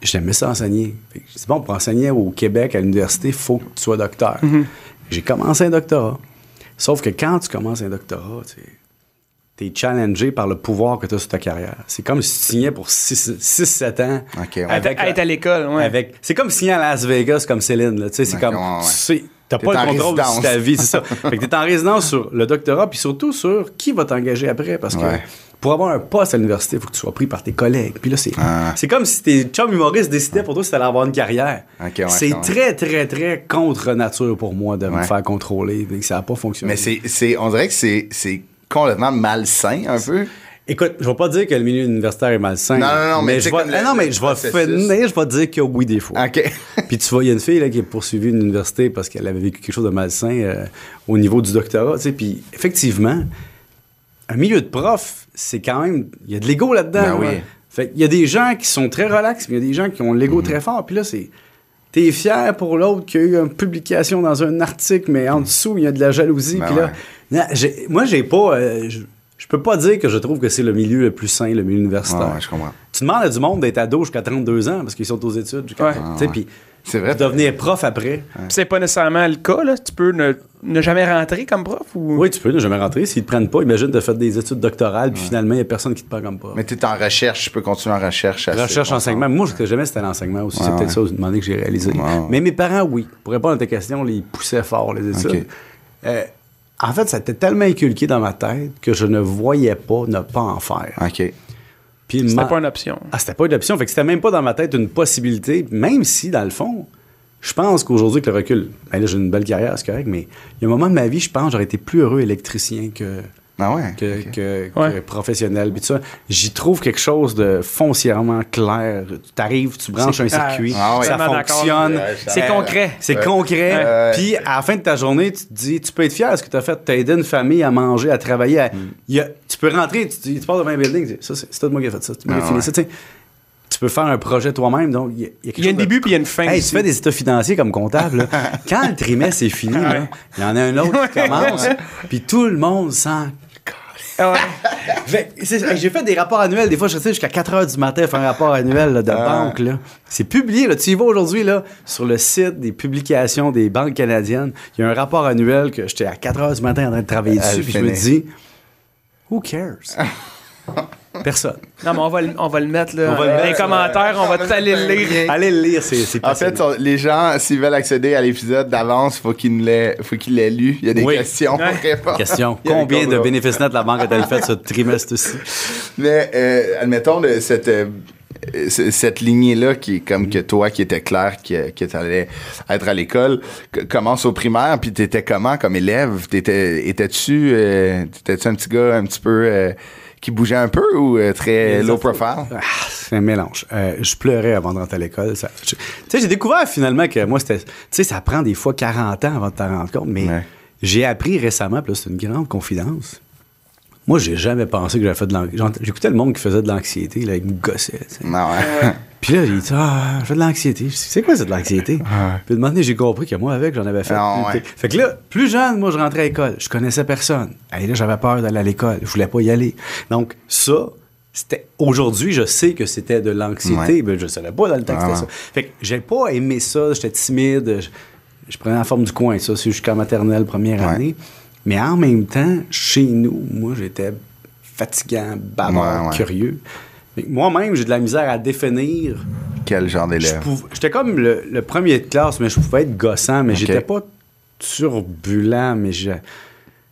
J'aimais ça enseigner. Dis, bon, pour enseigner au Québec, à l'université, il faut que tu sois docteur. J'ai commencé un doctorat. Sauf que quand tu commences un doctorat, tu es challengé par le pouvoir que tu as sur ta carrière. C'est comme si tu signais pour 6-7 ans. Ouais. Être, être à l'école, ouais. Avec, c'est comme signer à Las Vegas comme Céline. Là, tu sais, c'est comme. ouais, ouais. Tu sais, t'as pas le contrôle sur ta vie, c'est ça. fait que t'es en résidence sur le doctorat, puis surtout sur qui va t'engager après. Parce que Ouais. pour avoir un poste à l'université, il faut que tu sois pris par tes collègues. Puis là, c'est, Ah. c'est comme si tes chums humoristes décidaient pour toi si t'allais avoir une carrière. Ouais, c'est très, très, très contre nature pour moi de me faire contrôler. ça n'a pas fonctionné. Mais c'est, c'est, on dirait que c'est, c'est complètement malsain, un peu. Écoute, je vais pas dire que le milieu universitaire est malsain. Non, non, non, mais je vais, comme le- non, mais le je vais finir, je vais te dire qu'il y a oui des fois. OK. Puis tu vois, il y a une fille là, qui a poursuivi une université parce qu'elle avait vécu quelque chose de malsain euh, au niveau du doctorat. tu sais. Puis effectivement, un milieu de prof, c'est quand même. Il y a de l'ego là-dedans. Ben oui. là. Fait qu'il y a des gens qui sont très relax, mais il y a des gens qui ont l'ego très fort. Puis là, c'est. T'es fier pour l'autre qui a eu une publication dans un article, mais en dessous, il y a de la jalousie. Ben Puis là, ouais. non, j'ai- moi, j'ai pas. euh, je, je peux pas dire que je trouve que c'est le milieu le plus sain, le milieu universitaire. Ouais, ouais, je comprends. Tu demandes à du monde d'être ado jusqu'à 32 ans parce qu'ils sont aux études. Ouais. tu sais, puis C'est vrai. devenir prof après. C'est pas nécessairement le cas, là. Tu peux ne, ne jamais rentrer comme prof ou? Oui, tu peux ne jamais rentrer. S'ils te prennent pas, imagine, as fait des études doctorales, puis finalement, il n'y a personne qui te prend comme prof. Mais tu es en recherche, tu peux continuer en recherche. assez Recherche, enseignement. Moi, ce que j'aimais, c'était l'enseignement aussi. c'est Ouais, peut-être ça, vous demandez que j'ai réalisé. Ouais. Mais mes parents, oui. Pour répondre à ta question, ils poussaient fort les études. Ok. Euh, en fait, ça était tellement inculqué dans ma tête que je ne voyais pas ne pas en faire. OK. Puis C'était ma- pas une option. Ah, c'était pas une option. Fait que c'était même pas dans ma tête une possibilité, même si, dans le fond, je pense qu'aujourd'hui, avec le recul, ben là, j'ai une belle carrière, c'est correct, mais il y a un moment de ma vie, je pense que j'aurais été plus heureux électricien que, Ah ouais? que, OK. que- que Ouais. professionnel. Puis tout ça, j'y trouve quelque chose de foncièrement clair. Tu arrives, tu branches un circuit, Ah ouais. ça fonctionne. C'est concret. C'est Ouais. concret. Ouais. Puis à la fin de ta journée, tu te dis, tu peux être fier de ce que tu as fait. Tu as aidé une famille à manger, à travailler. à- il y a- tu peux rentrer, tu, tu pars devant un building, tu dis, ça, c'est tout moi qui ai fait ça. Ah fini ouais. ça. Tu tu peux faire un projet toi-même. Donc, il y a, y a quelque Il y a un de- début puis il y a une fin. Hey, tu fais des états financiers comme comptable. là. Quand le trimestre est fini, il y en a un autre qui commence, puis tout le monde sent. Ah ouais. J'ai fait des rapports annuels. Des fois, je restais jusqu'à 4 h du matin à faire un rapport annuel là, de banque. là. C'est publié. Là. Tu y vas aujourd'hui là, sur le site des publications des banques canadiennes. Il y a un rapport annuel que j'étais à 4 h du matin en train de travailler dessus. Puis je me dis, who cares? Personne. Non, mais on va le, on va le mettre là. On va le dans mettre, les commentaires, on va tout aller le lire. Allez le lire, c'est En fait, on- les gens, s'ils veulent accéder à l'épisode d'avance, faut qu'ils nous l'aient- faut qu'ils l'aient lu. Il y a des Oui. questions pour Ouais. répondre. Question. Il des Combien de bénéfices nets la banque a-t-elle fait ce trimestre-ci? Mais euh, admettons de cette euh, cette lignée-là qui est comme que toi qui était clair que, que tu allais être à l'école commence au primaire puis t'étais comment comme élève? T'étais étais-tu euh, t'étais-tu un petit gars un petit peu euh, qui bougeait un peu ou euh, très Les low profile? Ah, c'est un mélange. Euh, je pleurais avant de rentrer à l'école. Tu sais, j'ai découvert finalement que moi, c'était. Tu sais, ça prend des fois 40 ans avant de t'en rendre compte, mais Ouais. j'ai appris récemment, puis là, c'est une grande confidence. Moi, j'ai jamais pensé que j'avais fait de l'anxiété. J'écoutais le monde qui faisait de l'anxiété, là, il me gossait. non ouais. Puis là, j'ai dit, ah, je fais de l'anxiété. Je dis, C'est quoi, c'est de l'anxiété? Puis de demander, j'ai compris que moi, avec, j'en avais fait. Ah, ouais. Fait que là, plus jeune, moi, je rentrais à l'école. Je connaissais personne. Et là, j'avais peur d'aller à l'école. Je voulais pas y aller. Donc, ça, c'était. Aujourd'hui, je sais que c'était de l'anxiété, Ouais. mais je savais pas dans le temps que Ah, c'était ça. Fait que j'ai pas aimé ça. J'étais timide. Je, je prenais la forme du coin, ça, c'est jusqu'à maternelle, première Ouais. année. Mais en même temps, chez nous, moi, j'étais fatigant, bavard, Ouais, ouais. curieux. Moi-même, j'ai de la misère à définir quel genre d'élève? J'étais comme le, le premier de classe, mais je pouvais être gossant, mais Ok. j'étais pas turbulent, mais je,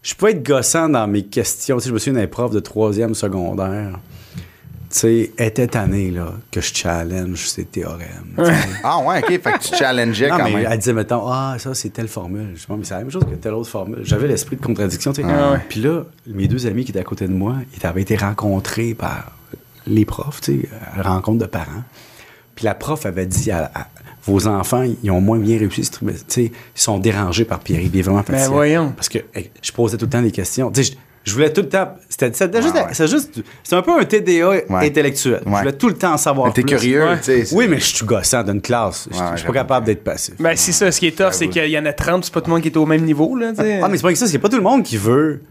je pouvais être gossant dans mes questions. Tu sais, je me souviens d'un prof de troisième secondaire. Tu sais, était tanné, là, que je challenge ces théorèmes. ah ouais ok fait que tu challengeais Non, quand mais même elle disait, mettons, ah, ça, c'est telle formule. Je dis, mais c'est la même chose que telle autre formule. J'avais l'esprit de contradiction, tu sais. Ah ouais. Puis là, mes deux amis qui étaient à côté de moi, ils avaient été rencontrés par les profs, tu sais, à la rencontre de parents. Puis la prof avait dit à, à- vos enfants, ils ont moins bien réussi ce trimestre. Sais, ils sont dérangés par Pierre. Il est vraiment Ben voyons. Parce que hey, je posais tout le temps des questions. Tu sais, je, voulais tout le temps. C'était c'était juste, Ouais, ouais. c'était juste- c'était un peu un TDA Ouais. intellectuel. Je voulais tout le temps en savoir Mais t'es plus. curieux Ouais. tu sais c'est- Oui, mais je suis gossant d'une classe. Je- suis pas capable d'être passif. Ben, c'est ça. Ce qui est tough, c'est qu'il y en a 30, c'est pas tout le monde qui est au même niveau, là. Ah, mais c'est pas que ça, c'est pas tout le monde qui veut.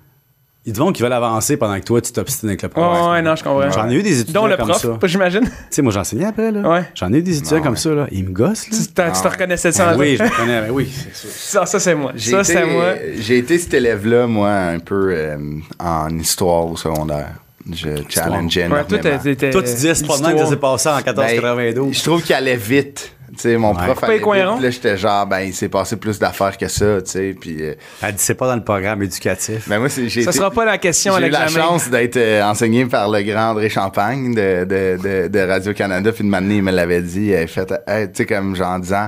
Il y a du monde qui veut l'avancer pendant que toi, tu t'obstines avec le prof. ouais, non, je comprends. J'en ai eu des étudiants Dont le comme prof, ça. j'imagine. Tu sais, moi, j'enseignais après, là. Ouais. J'en ai eu des étudiants Ah, comme ouais. ça, là. Ils me gossent, là. Tu tu te reconnaissais ça Ben en oui, je me connais, ben oui, c'est sûr. Ça, ça c'est moi. J'ai Ça, été- c'est moi. J'ai été cet élève-là, moi, un peu euh, en histoire au secondaire. Je challengeais Ouais, toi, énormément. t'étais. Toi, tu disais, c'est pas même que ça s'est passé en Ben, 1492. je trouve qu'il allait vite. Tu sais, mon Ouais. prof Là, j'étais genre, ben, il s'est passé plus d'affaires que ça, tu sais. Puis, euh, Elle dit, c'est pas dans le programme éducatif. ben, moi, c'est- j'ai Ça été- sera pas la question à J'ai eu la l'examen. chance d'être euh, enseigné par le grand André Champagne de, de, de, de Radio-Canada. Puis de m'amener, il me l'avait dit. Il avait fait, hey, tu sais, comme genre en disant,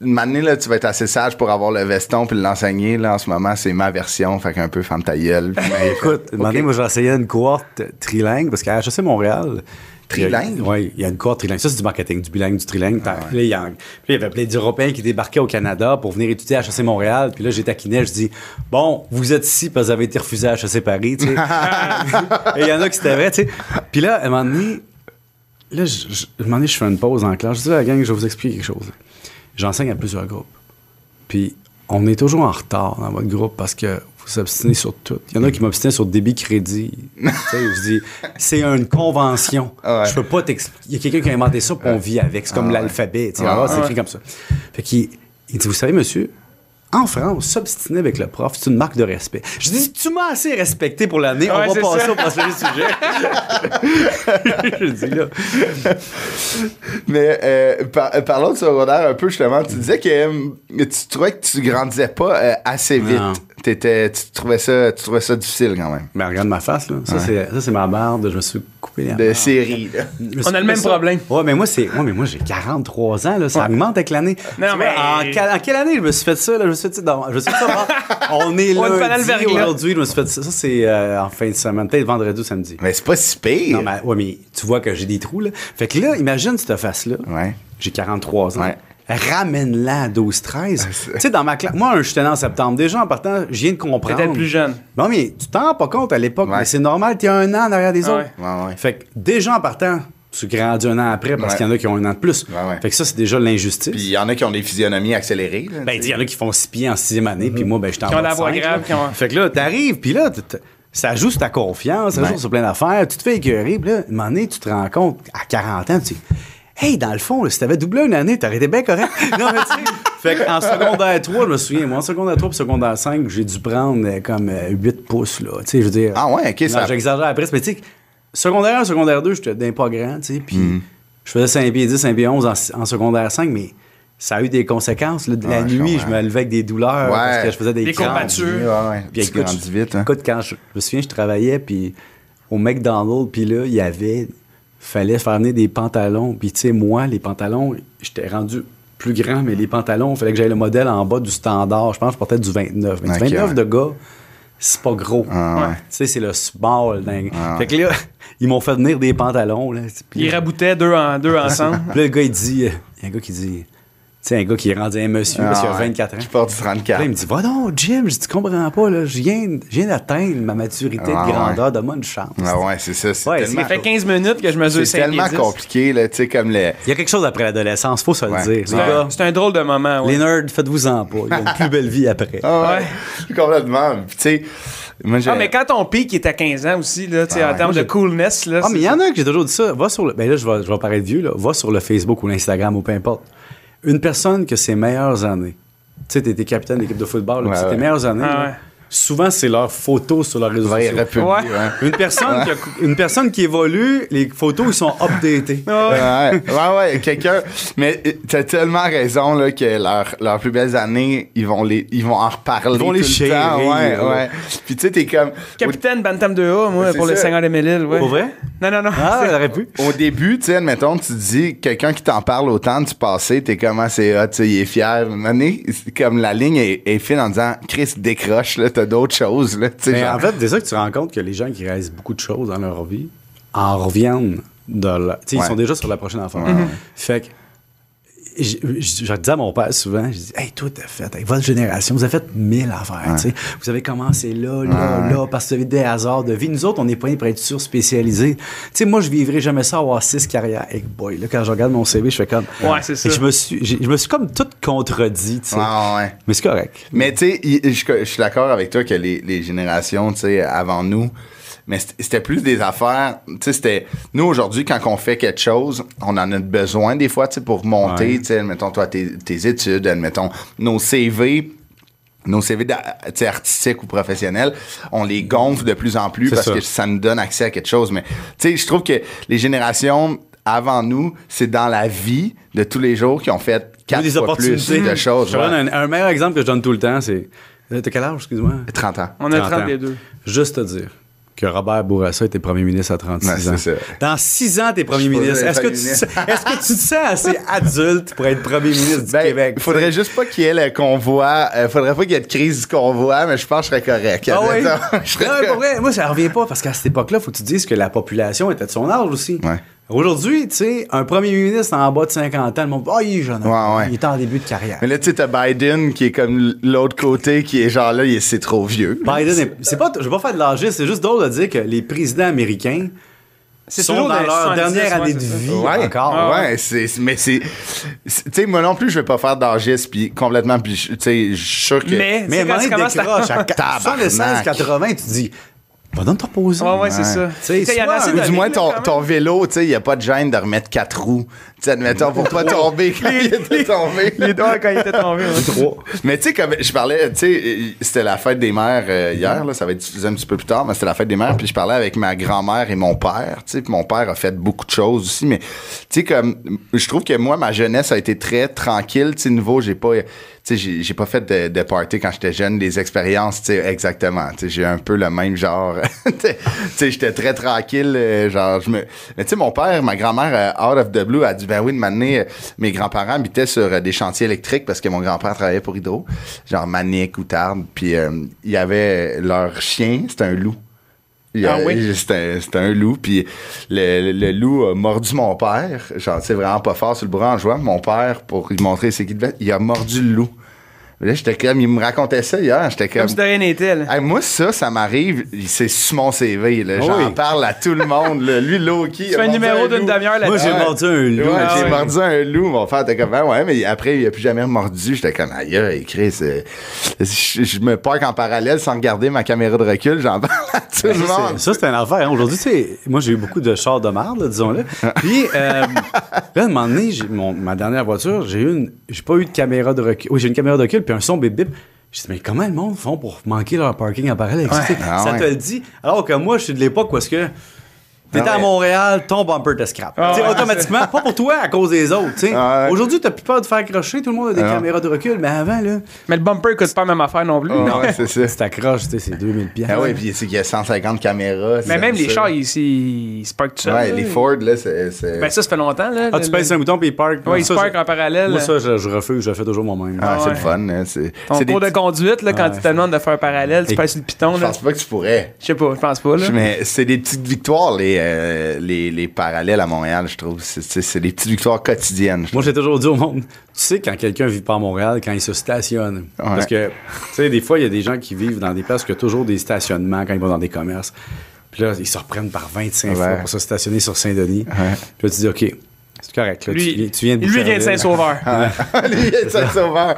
Une année, là, tu vas être assez sage pour avoir le veston puis l'enseigner. Là, en ce moment, c'est ma version. Fait qu'un peu femme ta gueule. puis- Ben, écoute, Ok. demandez, moi, j'ai essayé une cohorte trilingue parce qu'à HEC Montréal. Trilingue? Oui, il y a une cohorte trilingue. Ça, c'est du marketing, du bilingue, du trilingue. Puis là, il y il avait plein d'Européens qui débarquaient au Canada pour venir étudier à HEC Montréal. Puis là, j'ai taquiné, je dis Bon, vous êtes ici parce que vous avez été refusé à HEC Paris, tu sais. Et il y en a qui c'était vrai, tu sais. Puis là, à un moment donné, là, je, je, à un moment donné, je fais une pause en classe. Je dis à la gang, je vais vous expliquer quelque chose. J'enseigne à plusieurs groupes. Puis on est toujours en retard dans votre groupe parce que vous obstinez sur tout. Il y en a qui m'obstinent sur débit crédit. Tu sais, je dis, c'est une convention. Ah ouais. Je peux pas t'expliquer. Il y a quelqu'un qui a inventé ça, puis on vit avec. C'est comme Ah l'alphabet. tu sais. Ah c'est écrit comme ça. Fait qu'il il dit, vous savez, monsieur, en France, s'obstiner avec le prof, c'est une marque de respect. Je dis, tu m'as assez respecté pour l'année, on va passer ça. au prochain sujet. je dis là. Mais euh, par- euh, parlons de secondaire un peu, justement. Tu disais que tu trouvais que tu grandissais pas euh, assez vite. Non. T'étais, tu, trouvais ça, tu trouvais ça difficile quand même. Mais regarde ma face, là. Ça, c'est, ça, c'est ma barbe. Je me suis coupé la De série. là. On a le même ça. problème. Ouais, mais moi, c'est. Ouais, mais moi, j'ai 43 ans, là. Ça augmente avec l'année. Non, Tu vois, mais- En, quelle- en quelle année je me suis fait ça, là? Je me suis fait ça. dans- Je me suis fait ça. avant- On est là. Aujourd'hui, je me suis fait ça. Ça, c'est euh, en fin de semaine. Peut-être vendredi ou samedi. Mais c'est pas si pire. Non, mais, ouais, mais tu vois que j'ai des trous, là. Fait que là, imagine cette face-là. Ouais. J'ai 43 ans. Ouais. Ramène-la à 12-13. c'est- tu sais, dans ma classe. Moi, je suis en septembre. Déjà, en partant, je viens de comprendre. Peut-être plus jeune. Non, mais tu t'en rends pas compte à l'époque, Ouais. mais c'est normal, t'es un an derrière des Ah autres. ouais. Ouais, ouais. Fait que déjà en partant, tu grandis un an après parce Ouais. qu'il y en a qui ont un an de plus. Ouais, ouais. Fait que ça, c'est déjà l'injustice. Puis il y en a qui ont des physionomies accélérées. là, ben, il sais. y en a qui font six pieds en sixième année, puis moi, ben, je t'en Qui ont la voix grave, ont- Fait que là, t'arrives, puis là, ça joue sur ta confiance, ça joue sur plein d'affaires. Tu te fais écœurer, puis là, à un moment donné, tu te rends compte, à 40 ans, tu dis, hey, dans le fond, là, si t'avais doublé une année, t'aurais été bien correct. non, mais tu sais, fait qu'en secondaire 3, je me souviens, moi, en secondaire 3 puis secondaire 5, j'ai dû prendre euh, comme euh, 8 pouces, là. Tu sais, je veux dire. Ah ouais, ok, Non, ça. J'exagère après, mais tu sais, secondaire 1, secondaire 2, j'étais d'un pas grand, tu sais, puis Mhm. je faisais 5 pieds 10, 5 pieds 11 en, en secondaire 5, mais ça a eu des conséquences. là. De la Ouais, nuit, je me levais avec des douleurs Ouais. parce que je faisais des, Des courbatures. Ouais. Puis Tu écoute, grandis je- vite, hein. écoute, quand je, je me souviens, je travaillais, puis au McDonald's, puis là, il y avait... fallait faire venir des pantalons. Puis tu sais, moi, les pantalons, j'étais rendu plus grand, mais les pantalons, il fallait que j'aille le modèle en bas du standard. Je pense que je portais du 29. Mais du 29 ouais. de gars, c'est pas gros. Ah, ouais. Tu sais, c'est le small. dingue. Ah, Fait que là, ils m'ont fait venir des pantalons. Là, puis Ils raboutaient deux, en, deux ensemble. puis là, le gars, il dit... euh, Il y a un gars qui dit... Tu sais, un gars qui est rendu un monsieur parce qu'il a Ah, ouais. 24 ans. Qui porte du Puis 34. là, il me dit, va donc, Jim, je dis, comprends pas, là, je viens, je viens d'atteindre ma maturité Ah, de grandeur, donne-moi une chance. Ah ouais, c'est ça. C'est Ouais, tellement, Ça fait 15 minutes que je mesure c'est 5 tellement pieds 10. compliqué, là, tu sais, comme le. Il y a quelque chose après l'adolescence, faut se le Ouais. dire. Les C'est un drôle de moment, ouais. les nerds, faites-vous-en pas. Il y a une plus belle vie après. Ah ouais. Complètement. Puis, tu sais, moi. Ah, mais quand ton pic est à 15 ans aussi, là, tu sais, Ah en ouais. termes de coolness, là. Ah, mais il y en a que j'ai toujours dit ça. Va sur le. Ben là, je vais, je vais paraître vieux, là. Va sur le Facebook ou l'Instagram ou peu importe. Une personne que ses meilleures années. Tu sais, t'étais capitaine d'équipe de football, là, Ouais, meilleures années. Ah, là. Souvent, c'est leurs photos sur leurs réseaux Ouais, sociaux. republié, Ouais. ouais. Une personne, qui a- une personne qui évolue, les photos, ils sont updatées. Ah, ouais. Ouais, ouais, ouais, quelqu'un. Mais euh, t'as tellement raison là, que leurs leurs plus belles années, ils vont, les, ils vont en reparler. Ils vont les tout le temps. chérir, Ouais, ouais. Puis tu sais, t'es comme. Capitaine Bantam 2A, moi, C'est pour le. Seigneur des Mélile, ouais. Pour vrai? Non, non, non. Ah, c'est- pu. Au début, tu sais, admettons, tu dis, quelqu'un qui t'en parle autant du passé, t'es comment c'est hot, tu sais, il est fier. Une année, c'est comme la ligne est, est fine en disant, Chris, décroche, là, t'as d'autres choses, là. Mais genre- en fait, c'est ça que tu te rends compte que les gens qui réalisent beaucoup de choses dans leur vie en reviennent de la... Ouais. ils sont déjà sur la prochaine affaire. Fait que, je, je- je disais à mon père souvent, je dis, hey, toi, t'as fait, avec votre génération, vous avez fait mille affaires, tu sais. Vous avez commencé là, là, là, parce que vous avez des hasards de vie. Nous autres, on n'est pas nés pour être sur-spécialisés. Tu sais, moi, je vivrais jamais ça avoir six carrières. Hey boy, là, quand je regarde mon CV, je fais comme. Ouais, c'est ça. Et Je me suis, je me suis comme tout contredit, tu sais. Ouais, ouais, ouais. Mais c'est correct. Mais tu sais, je suis d'accord avec toi que les, les générations, tu sais, avant nous, mais c'était- plus des affaires, tu sais, c'était... Nous, aujourd'hui, quand on fait quelque chose, on en a besoin des fois, tu sais, pour monter, Ouais. tu sais, admettons, toi, tes, tes études, admettons, nos CV... Nos CV artistiques ou professionnels, on les gonfle de plus en plus parce ça. que ça nous donne accès à quelque chose. Mais tu sais, je trouve que les générations avant nous, c'est dans la vie de tous les jours qui ont fait quatre des fois plus opportunités. de choses. Je ouais. donne un, un meilleur exemple que je donne tout le temps, c'est. T'as quel âge, excuse-moi? 30 ans. On a 30 ans. 32. Juste te dire que Robert Bourassa était premier ministre à 36 Ouais, ans. ça. Dans 6 ans, t'es premier ministre. Est-ce que, premier tu, ministre. est-ce que tu te sens assez adulte pour être premier ministre du Ben, Québec? faudrait juste pas qu'il y ait le convoi. euh, faudrait pas qu'il y ait de crise du convoi, mais je pense que je serais correct. Ah serais Non, pour vrai, moi, ça revient pas parce qu'à cette époque-là, faut que tu dises que la population était de son âge aussi. Ouais. Aujourd'hui, tu sais, un premier ministre en bas de 50 ans, le monde oh, il est jeune. Ouais, ouais. Il est en début de carrière. Mais là, tu sais, t'as Biden qui est comme l'autre côté, qui est genre là, il est- c'est trop vieux. Biden, est- c'est pas, je vais pas faire de l'âgisme, c'est juste drôle de dire que les présidents américains C'est sont toujours dans leur 70, dernière année de vie Ouais, encore. ouais, c'est, c'est- mais c'est, tu sais, moi non plus, je vais pas faire d'argiste, puis complètement, puis je- tu sais, je suis sûr que. Mais, Mais quand moment tu commences à- décroche à Tabarnak. 76, 80, tu dis, va donc te reposer. Ouais, ouais, c'est ça. Tu sais, du moins, ton, ton vélo, tu sais, il n'y a pas de gêne de remettre quatre roues. Tu sais, admettons, pour pas tomber quand il était tombé. Les doigts quand il était tombé. ouais. Mais tu sais, comme je parlais, tu sais, c'était la fête des mères euh, hier, là, ça va être un petit peu plus tard, mais c'était la fête des mères, puis je parlais avec ma grand-mère et mon père, tu sais, puis mon père a fait beaucoup de choses aussi, mais tu sais, comme, je trouve que moi, ma jeunesse a été très tranquille, tu sais, nouveau, j'ai pas, sais, j'ai pas fait de, de party quand j'étais jeune, des expériences, tu exactement, j'ai un peu le même genre, j'étais très tranquille, euh, genre, je me, mais tu sais, mon père, ma grand-mère, euh, out of the blue, a dit, ben oui, de m'amener, euh, mes grands-parents habitaient sur des chantiers électriques parce que mon grand-père travaillait pour Hydro, genre Manic ou Tarbes, puis euh, il y avait leur chien, c'était un loup. Il y a- Ah oui? C'était un, loup, puis le, loup a mordu mon père. Genre, sais, vraiment pas fort sur le bras en jouant. Mon père, pour lui montrer c'est qui devait, il a mordu le loup. Là, j'étais comme, il me racontait ça hier, j'étais comme... Comme si de rien n'était. là. Hey, moi, ça, ça m'arrive, c'est sur mon CV. Là. J'en oui. parle à tout le monde. Là. Lui, Loki. Tu fais un numéro d'une demi-heure Moi, là-dessus. j'ai mordu un loup. Ouais, Ah j'ai ouais. mordu un loup. Mon frère était comme, Ah ouais, mais après, il a plus jamais mordu. J'étais comme, aïe, aïe, Chris, euh, je, je me parque en parallèle sans regarder ma caméra de recul. J'en parle à tout le Ça, monde. c'est- Ça, c'est un affaire. hein. Aujourd'hui, tu sais, moi, j'ai eu beaucoup de chars de marde, là, disons-le. Puis, euh, là, à un moment donné, mon- ma dernière voiture, j'ai eu une, j'ai pas eu de caméra de recul. Oui, j'ai une caméra de recul, puis un son bip bip. J'ai dit, mais comment le monde font pour manquer leur parking en parallèle? Tu sais, Ah ça ouais. te le dit. Alors que moi, je suis de l'époque où est-ce que t'étais Ah à. Montréal, ton bumper te scrap. Ah ouais, automatiquement, pas pour toi, à cause des autres. tu sais. Ah ouais. Aujourd'hui, t'as plus peur de faire accrocher, tout le monde a des Ah. caméras de recul, mais avant, là, Mais le bumper coûte pas la même affaire non plus. Ah ouais, c'est ça. si t'accroches, tu sais, c'est 2000 pièces. Ah ouais, puis c'est qu'il y a 150 caméras. Mais c'est même les chars, ils, ils, ils se parkent tout seuls. Ouais, là. les Ford, là, c'est. c'est- Ben ça, ça fait longtemps. Là, Ah, le- tu le- pèses un bouton puis il park. Ouais, ils parkent en parallèle. Moi, ça, je, je refuse, je le fais toujours moi-même. Ah, c'est ouais. le fun. Hein, c'est Ton c'est des cours de conduite, là, quand tu te demandes de faire un parallèle, tu sur le piton. Je pense pas que tu pourrais. Je sais pas, je pense pas. Là. Mais c'est des petites victoires, les, euh, les, les parallèles à Montréal, je trouve. C'est- des petites victoires quotidiennes. Moi, j'ai toujours dit au monde, tu sais, quand quelqu'un vit pas à Montréal, quand il se stationne. Parce que, tu sais, des fois, il y a des gens qui vivent dans des places qui ont toujours des stationnements quand ils vont dans des commerces. Puis là, ils se reprennent par 25 fois pour se stationner sur Saint-Denis. Puis là, tu dis, OK, correct. Là, Lui, tu, viens- tu viens de lui vient de Boucherville. Saint-Sauveur. Lui, il est Saint-Sauveur.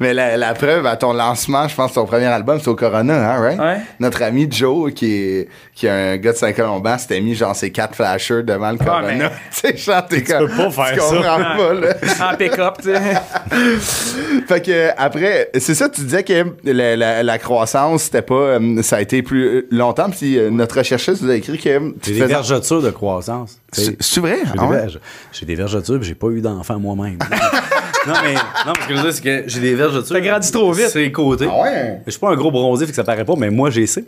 Mais la, la preuve, à ton lancement, je pense, ton premier album, c'est au Corona, hein, right? Ouais. Notre ami Joe, qui est, qui est un gars de Saint-Colomban, s'était mis genre ses quatre flashers devant le Corona. mais- tu sais, genre, t'es comme. peux pas faire tu ça. comprends pas, là. en pick-up, tu sais. Fait que après, c'est ça, tu disais que la, la- la croissance, c'était pas. euh, ça a été plus longtemps. Puis euh, notre recherchiste nous a écrit que. tu J'ai des faisais- vergetures de croissance. C'est c'est vrai? Ah ouais? Verges- j'ai des vergetures, puis j'ai pas eu d'enfant moi-même. non, mais non, ce que je veux dire, c'est que j'ai des vergetures. T'as grandi trop vite. Sur les côtés. Ah ouais? Je suis pas un gros bronzé, fait que ça paraît pas, mais moi, j'ai ça.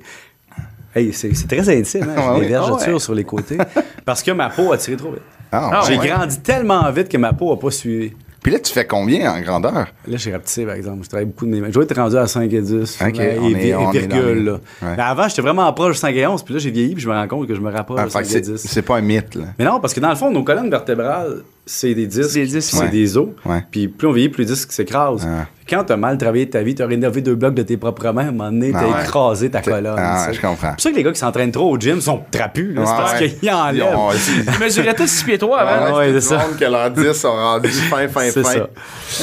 Hey, c'est c'est très intime, hein? J'ai Ah des ouais? vergetures Ah ouais. sur les côtés. Parce que ma peau a tiré trop vite. Ah, Ah J'ai ouais. grandi tellement vite que ma peau a pas suivi. Puis là, tu fais combien en grandeur? Là, je suis rapetissé, par exemple. Je travaille beaucoup de mes mains. Je dois être rendu à 5 et 10. Ok, on et, est- vi- et on est virgule, là. Ouais. Mais avant, j'étais vraiment proche de 5 et 11, puis là, j'ai vieilli, puis je me rends compte que je me rapproche Ah, de fait 5 que et c'est 10. c'est pas un mythe, là. Mais non, parce que dans le fond, nos colonnes vertébrales, c'est des disques. C'est des disques, C'est ouais. des os. Ouais. Puis plus on vieillit, plus les disques s'écrasent. Ah. Quand t'as mal travaillé ta vie, t'as rénové deux blocs de tes propres mains, à un moment donné, t'as Ah ouais. écrasé ta colonne. Ah, je comprends. C'est pour ça que les gars qui s'entraînent trop au gym sont trapus. là. c'est parce qu'ils enlèvent. ont- Ils mesuraient tous 6 pieds 3 avant. Ah ouais, c'est ça. monde que leurs 10 sont rendus fin, fin, C'est fin. ça.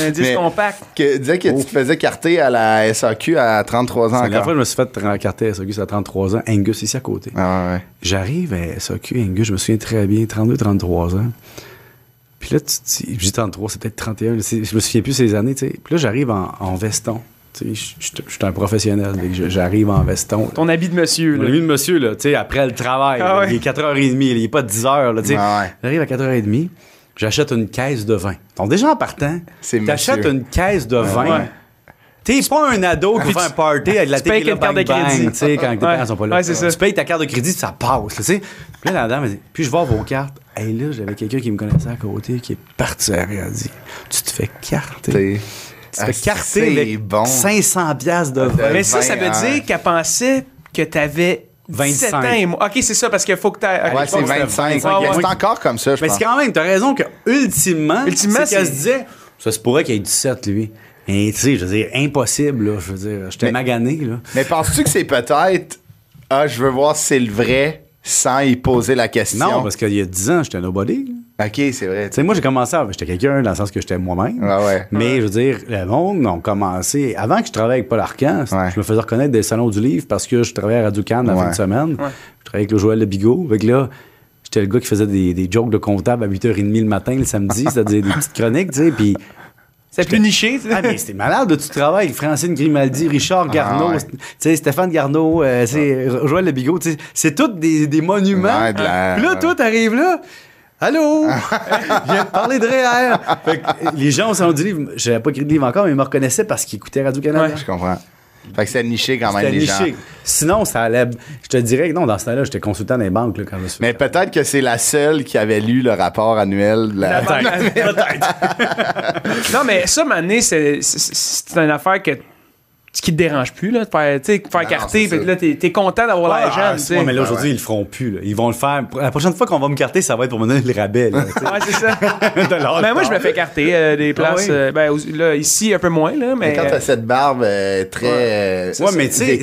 Un disque compact. Que, disais que tu te faisais carter à la SAQ à 33 ans C'est la dernière encore. fois je me suis fait rencarter à SAQ, ça a 33 ans. Angus, ici à côté. Ah. J'arrive à SAQ, Angus, je me souviens très bien, 32, 33 ans. Puis là, tu te dis, j'ai 33, c'est peut-être 31, c'est- je me souviens plus ces années, tu sais. Puis là, j'arrive en, en veston. Tu sais, je- suis un professionnel, j'arrive en veston. Ton habit de monsieur. Mon Là. ami de monsieur, là, tu sais, après le travail, Ah là, ouais. il est 4h30, il est pas 10h, là, tu sais. Ah ouais. J'arrive à 4h30, j'achète une caisse de vin. Donc, déjà en partant, t'achètes une caisse de vin. Ouais. T'es pas un ado qui fait un party avec la tu payes une carte de crédit. tu sais, quand tes Ouais. parents sont pas là. Ouais, c'est ça. Tu payes ta carte de crédit, ça passe, tu sais. Puis là, la dame, elle dit, puis je vois vos cartes. Et là, j'avais quelqu'un qui me connaissait à côté qui est parti à Elle a dit, tu te fais carter. T'es- Tu te fais Ah, carter bon. 500 piastres de vin. Mais ça, ça veut dire qu'elle pensait que t'avais 17 25. ans et moi. Ok, c'est ça, parce qu'il faut que t'aies. Ouais, c'est 25. Ouais, ouais. C'est encore comme ça, je Mais pense. c'est quand même, t'as raison que ultimement, Ultimement, c'est qu'elle se disait, ça se pourrait qu'il ait 17, lui. Et tu sais, je veux dire, impossible, là. Je veux dire, j'étais magané, là. Mais penses-tu que c'est peut-être Ah, je veux voir si c'est le vrai sans y poser la question? Non, parce qu'il y a 10 ans, j'étais nobody. là. Ok, c'est vrai. Tu sais, moi, j'ai commencé à. J'étais quelqu'un dans le sens que j'étais moi-même. Ouais. Mais je veux dire, le monde ont commencé. Avant que je travaille avec Paul Arcan, Ouais. je me faisais reconnaître des salons du livre parce que je travaillais à Radio-Can la Ouais. fin de semaine. Je travaillais avec le Joël Le Bigot. Fait que là, j'étais le gars qui faisait des, des jokes de comptable à 8h30 le matin, le samedi, c'est-à-dire des petites chroniques, tu sais. Puis. C'est plus niché, tu sais. Ah, mais c'était malade, là, tu travailles Francine Grimaldi, Richard Garneau, Ah, ouais. tu sais, Stéphane Garneau, euh, sais, Joël Le Bigot, c'est tous des, des monuments. Ouais, de la- Puis là, toi, t'arrives là. Allô? Je viens de parler de REER. Fait que les gens au salon du livre, j'avais pas écrit de livre encore, mais ils me reconnaissaient parce qu'ils écoutaient Radio-Canada. Je comprends. Fait que c'est niché quand même, les niché. gens. Sinon, ça allait. Je te dirais que non, dans ce temps-là, j'étais consultant dans les banques là, quand je me suis Mais peut-être que c'est la seule qui avait lu le rapport annuel. de la- non, mais ça, Mané, c'est c'est- c'est une affaire que, qui te dérange plus, là, de faire, tu sais, faire carter. là, t'es t'es content d'avoir Ah, la jeune, tu sais. ouais, mais là, aujourd'hui, ouais. ils le feront plus. là. Ils vont le faire. La prochaine fois qu'on va me carter, ça va être pour me donner le rabais. là. Ouais, c'est ça. Mais moi, je me fais carter euh, des places. oui. euh, ben, là, ici, un peu moins, là, mais. Mais quand euh, t'as cette barbe euh, très euh, Ouais, mais tu sais,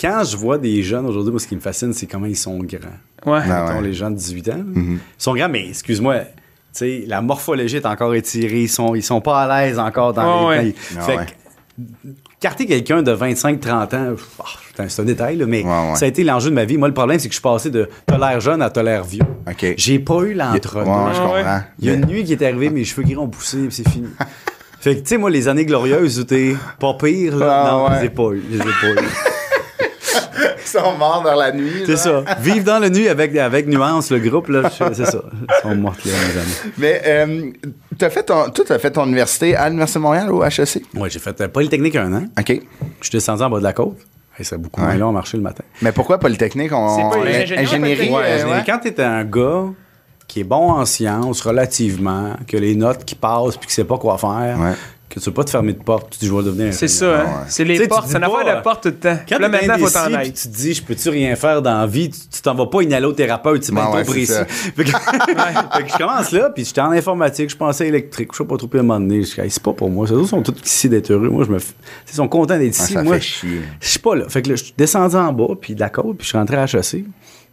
quand je vois des jeunes aujourd'hui, moi, ce qui me fascine, c'est comment ils sont grands. ouais. Ah Mettons, les gens de 18 ans. là. Ils sont grands, mais excuse-moi, tu sais, la morphologie est encore étirée. Ils sont, ils sont pas à l'aise encore dans Ouais, les. ouais. Ah fait ouais. Carter quelqu'un de 25-30 ans, ah, putain, c'est un détail, là, mais Ouais, ouais. ça a été l'enjeu de ma vie. Moi, le problème, c'est que je suis passé de l'air jeune à l'air vieux. OK. J'ai pas eu Ouais, l'entre-deux. ouais, je Ah ouais. comprends. Il y a une nuit qui est arrivée, mes cheveux gris ont poussé, puis c'est fini. fait que, tu sais, moi, les années glorieuses où t'es pas pire, là, Ah non, ouais. je les ai pas eu. Je les ai pas eu. Ils sont morts dans la nuit. C'est ça. Vivre dans la nuit avec, avec nuance, le groupe, là, c'est ça. Ils sont morts, là, mes amis. Mais euh, t'as fait ton, toi, t'as fait ton université à l'Université de Montréal ou HEC? Ouais, j'ai fait euh, Polytechnique un an. OK. Je suis descendu en bas de la côte. Et c'est beaucoup moins Ouais. long à marcher le matin. Mais pourquoi Polytechnique? On... C'est pas ingénierie. Euh, Ouais, ouais. Quand t'es un gars qui est bon en sciences relativement, que les notes qui passent puis qui sait pas quoi faire, Ouais. Que tu veux pas te fermer de porte, tu dis je vais devenir C'est ça, hein. ouais. C'est les portes. C'est une pas, affaire de porte tout le temps. Quand là, maintenant, faut t'en aller. tu te dis, je peux-tu rien faire dans la vie, tu t'en vas pas inhalothérapeute, c'est même pas c'est précis. Fait que, fait que je commence là, puis j'étais en informatique, je pensais électrique, je sais pas trop, puis à un moment donné, je c'est pas pour moi. Les autres sont tous ici d'être heureux. Moi, je me f- ils sont contents d'être ici. ça moi, fait chier. je suis pas là. Fait que là, je suis descendu en bas, puis de la côte, puis je suis rentré à HEC.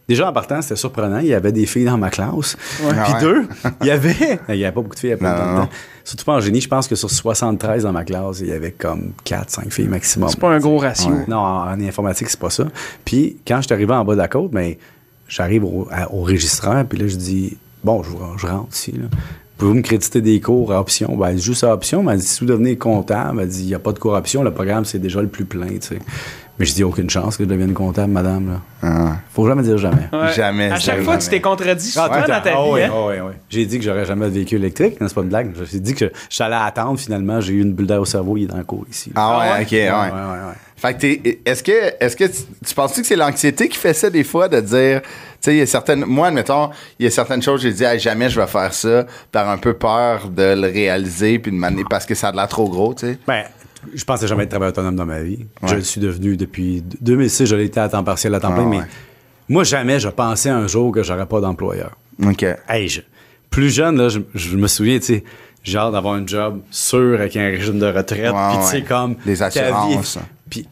Déjà, en partant, c'était surprenant. Il y avait des filles dans ma classe. Puis Ah ouais. deux, il y avait... Il y avait pas beaucoup de filles à Non, non, non. Surtout pas en génie. Je pense que sur 73 dans ma classe, il y avait comme 4-5 filles maximum. C'est pas un gros ratio. Non, en, en informatique, c'est pas ça. Puis quand je suis arrivé en bas de la côte, ben, j'arrive au, au registraire, puis là, je dis Bon, je, je rentre ici. Là. Pouvez-vous me créditer des cours à option? Ben, elle dit juste à option. Mais elle dit Si vous devenez comptable, elle dit Il n'y a pas de cours à option, le programme, c'est déjà le plus plein. tu sais. Mais je dis Aucune chance que je devienne comptable, madame. Là. Ah. Faut jamais dire jamais. Ouais. Jamais, À chaque jamais. fois, tu t'es contredit souvent le dans ta. Ah vie. ouais, hein? ah ouais, ouais. J'ai dit que j'aurais jamais de véhicule électrique. Non, c'est pas une blague. J'ai dit que j'allais attendre. Finalement, j'ai eu une bulle d'air au cerveau. Il est dans le cours ici. Ah ouais, Ah ouais? ok, ouais. ouais, ouais, ouais. Fait que t'es- est-ce que, est-ce que tu, tu penses-tu que c'est l'anxiété qui fait ça des fois de dire, tu sais, il y a certaines, moi, admettons, il y a certaines choses, j'ai dit, Hey, jamais je vais faire ça, par un peu peur de le réaliser puis de m'amener parce que ça a l'air trop gros, tu sais. Ben, je pensais jamais être travailleur autonome dans ma vie. Je le suis devenu depuis 2006. Je l'ai été à temps partiel, à temps Ah, plein. Mais ouais. moi, jamais je pensais un jour que j'aurais pas d'employeur. OK. Hey, je- plus jeune, là, je, je me souviens, tu sais, j'ai hâte d'avoir un job sûr avec un régime de retraite. Puis, tu sais, comme. Les assurances. Puis,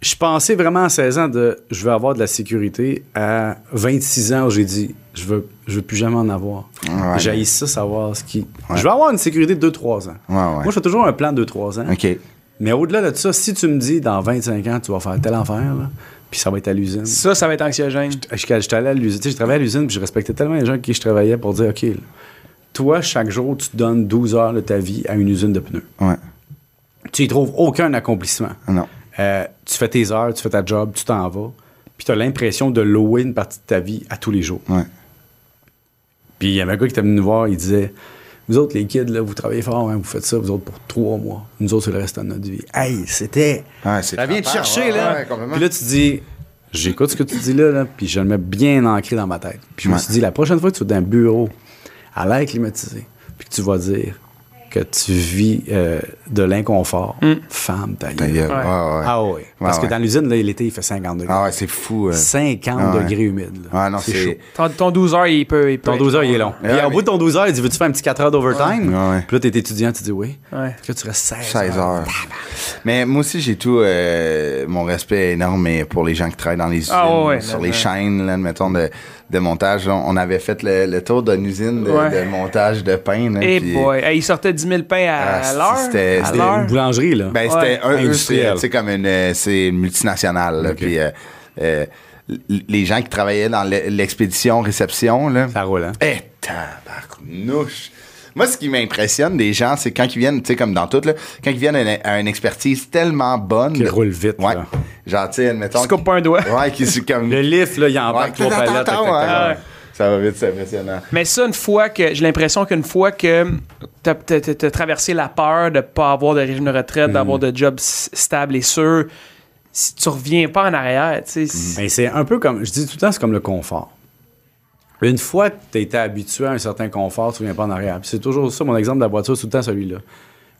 je pensais vraiment à 16 ans de je veux avoir de la sécurité. À 26 ans, j'ai dit je veux, je veux plus jamais en avoir. Ouais. J'ai ça, savoir ce qui. Je veux avoir une sécurité de 2-3 ans. Ouais, ouais. Moi, je fais toujours un plan de 2-3 ans. OK. Mais au-delà de ça, si tu me dis dans 25 ans, tu vas faire tel affaire, là, puis ça va être à l'usine. Ça, ça va être anxiogène. Je J'étais allé à l'usine. Tu sais, je travaillais à l'usine, puis je respectais tellement les gens avec qui je travaillais pour dire OK, là, toi, chaque jour, tu donnes 12 heures de ta vie à une usine de pneus. Ouais. Tu y trouves aucun accomplissement. Non. Euh, tu fais tes heures, tu fais ta job, tu t'en vas, puis tu as l'impression de louer une partie de ta vie à tous les jours. Ouais. Puis il y avait un gars qui était venu nous voir, il disait Vous autres, les kids, là, vous travaillez fort, hein, vous faites ça, vous autres, pour trois mois. Nous autres, c'est le reste de notre vie. Hey, c'était. Ouais, c'est ça vient te chercher, ouais, là. puis là, tu te dis, j'écoute ce que tu dis là, là, puis je le mets bien ancré dans ma tête. Puis je me suis dit, la prochaine fois que tu vas dans un bureau à l'air climatisé, puis que tu vas dire que tu vis euh, de l'inconfort, femme, ta Ta gueule. gueule. Ouais. Ah oui. Parce Ouais, que dans l'usine, là, l'été, il fait 50 degrés. Ah ouais, c'est fou. euh. 50 Ah ouais. degrés humides. là. Ah non, c'est c'est. chaud. Ton, ton 12 heures, il peut. Il peut Ton être 12 heures, il est long. Ouais, Et mais- au bout de ton 12 heures, il dit Veux-tu faire un petit 4 heures d'overtime? Puis là, t'es étudiant, tu dis oui. Ouais. Puis là, tu restes 16, 16 heures. Mais moi aussi, j'ai tout. euh, mon respect est énorme pour les gens qui travaillent dans les usines, Ah, ouais, ouais, sur là, les chaînes, là, mettons, de, de montage. là. on avait fait le, le tour d'une usine de, Ouais. de montage de pain. là, Et puis- boy, Hey, il sortait 10 000 pains à, Ah, l'heure. c'était- À c'était l'heure. Une boulangerie, là. Ben, Ouais. c'était c'est, Industriel. sais, comme une, euh, c'est une multinationale. là, euh, euh, les gens qui travaillaient dans l'e- l'expédition réception, là. ça roule, hein. Eh, tabarnouche. Moi, ce qui m'impressionne des gens, c'est quand ils viennent, tu sais, comme dans tout, là, quand ils viennent à une, à une expertise tellement bonne. Qui roule vite, Ouais. là. Genre, tu sais, admettons. Tu coupes pas un doigt. Ouais, qui comme. Le lift, là, il en Ouais, va trois palettes. ouais. Ça va vite, c'est impressionnant. Mais ça, une fois que. J'ai l'impression qu'une fois que t'as t'as traversé la peur de pas avoir de régime de retraite, d'avoir de job stable et sûr, si tu reviens pas en arrière, tu sais. Ben, c'est un peu comme, je dis tout le temps, c'est comme le confort. Une fois que tu été habitué à un certain confort, tu ne viens pas en arrière. C'est toujours ça, mon exemple de la voiture, c'est tout le temps celui-là.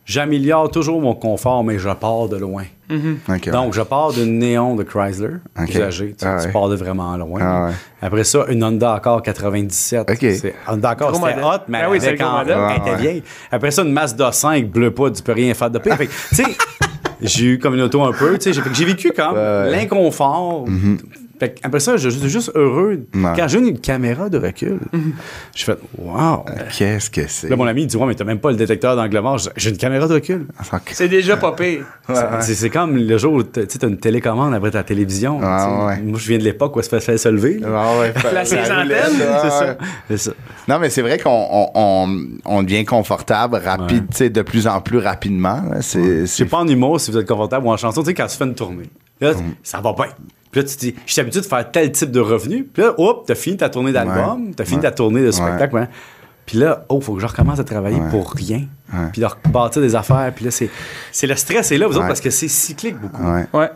J'améliore toujours mon confort, mais je pars de loin. Ok. Donc, je pars d'une néon de Chrysler, Ok. usagée. Tu, Ah tu ouais. pars de vraiment loin. Ah ouais. Après ça, une Honda Accord 97. Ok. C'est- Honda Accord, Gros c'était modèle. hot, mais Ah oui, avec en- elle était Ah ouais. vieille. Après ça, une Mazda 5, bleu pas, tu peux rien faire de pire. Tu sais, j'ai eu comme une auto un peu, tu sais, j'ai vécu comme Ouais. Mm-hmm. l'inconfort. Fait que après ça, je suis juste heureux. Quand j'ai une caméra de recul, j'ai fait wow. Qu'est-ce que c'est? Là, mon ami il dit Ouais, mais t'as même pas le détecteur d'angle mort. J'ai- une caméra de recul. C'est déjà pas pire. C'est- C'est comme le jour où t'as- tu sais, t'as une télécommande après ta télévision. Ah, ouais. Moi, je viens de l'époque où ça se fait se lever. Ah ouais, Placer les antennes, C'est ça. Non, mais c'est vrai qu'on on, on, on devient confortable, rapide, Ouais. tu sais, de plus en plus rapidement. C'est, Je pas en humour si vous êtes confortable ou en chanson, tu sais, quand tu fais une tournée. Là, Mm. ça va bien. Puis là, tu te dis, je suis habitué de faire tel type de revenu. Puis là, hop, t'as fini ta tournée d'album, t'as fini Ouais. ta tournée de spectacle. ouais. Puis là, oh, faut que je recommence à travailler Ouais. pour rien. Ouais. Puis de rebâtir des affaires. Puis là, c'est, c'est le stress est là, vous autres, parce que c'est cyclique beaucoup. Ouais.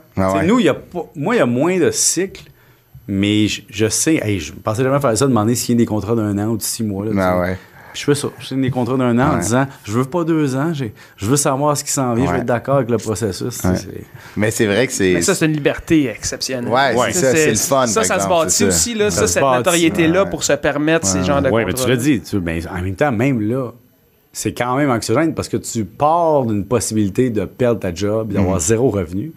Nous, il y a pas, moi, il y a moins de cycles, mais je, je sais, hey, je pensais jamais faire ça, demander s'il y a des contrats d'un an ou de six mois. Là, Je fais ça. Je signe des contrats d'un an en disant je veux pas deux ans, j'ai- je veux savoir ce qui s'en vient, je veux être d'accord avec le processus. Ouais. C'est- Mais c'est vrai que c'est. Mais ça, c'est une liberté exceptionnelle. Ouais, c'est ça, c'est le fun, Ça, par ça se bâtit ça. aussi, là, Ça ça, cette bâtit, notoriété-là ouais. pour se permettre ces genres de Oui, mais tu l'as dit. Tu, ben, en même temps, même là, c'est quand même anxiogène parce que tu pars d'une possibilité de perdre ta job et Mm. d'avoir zéro revenu.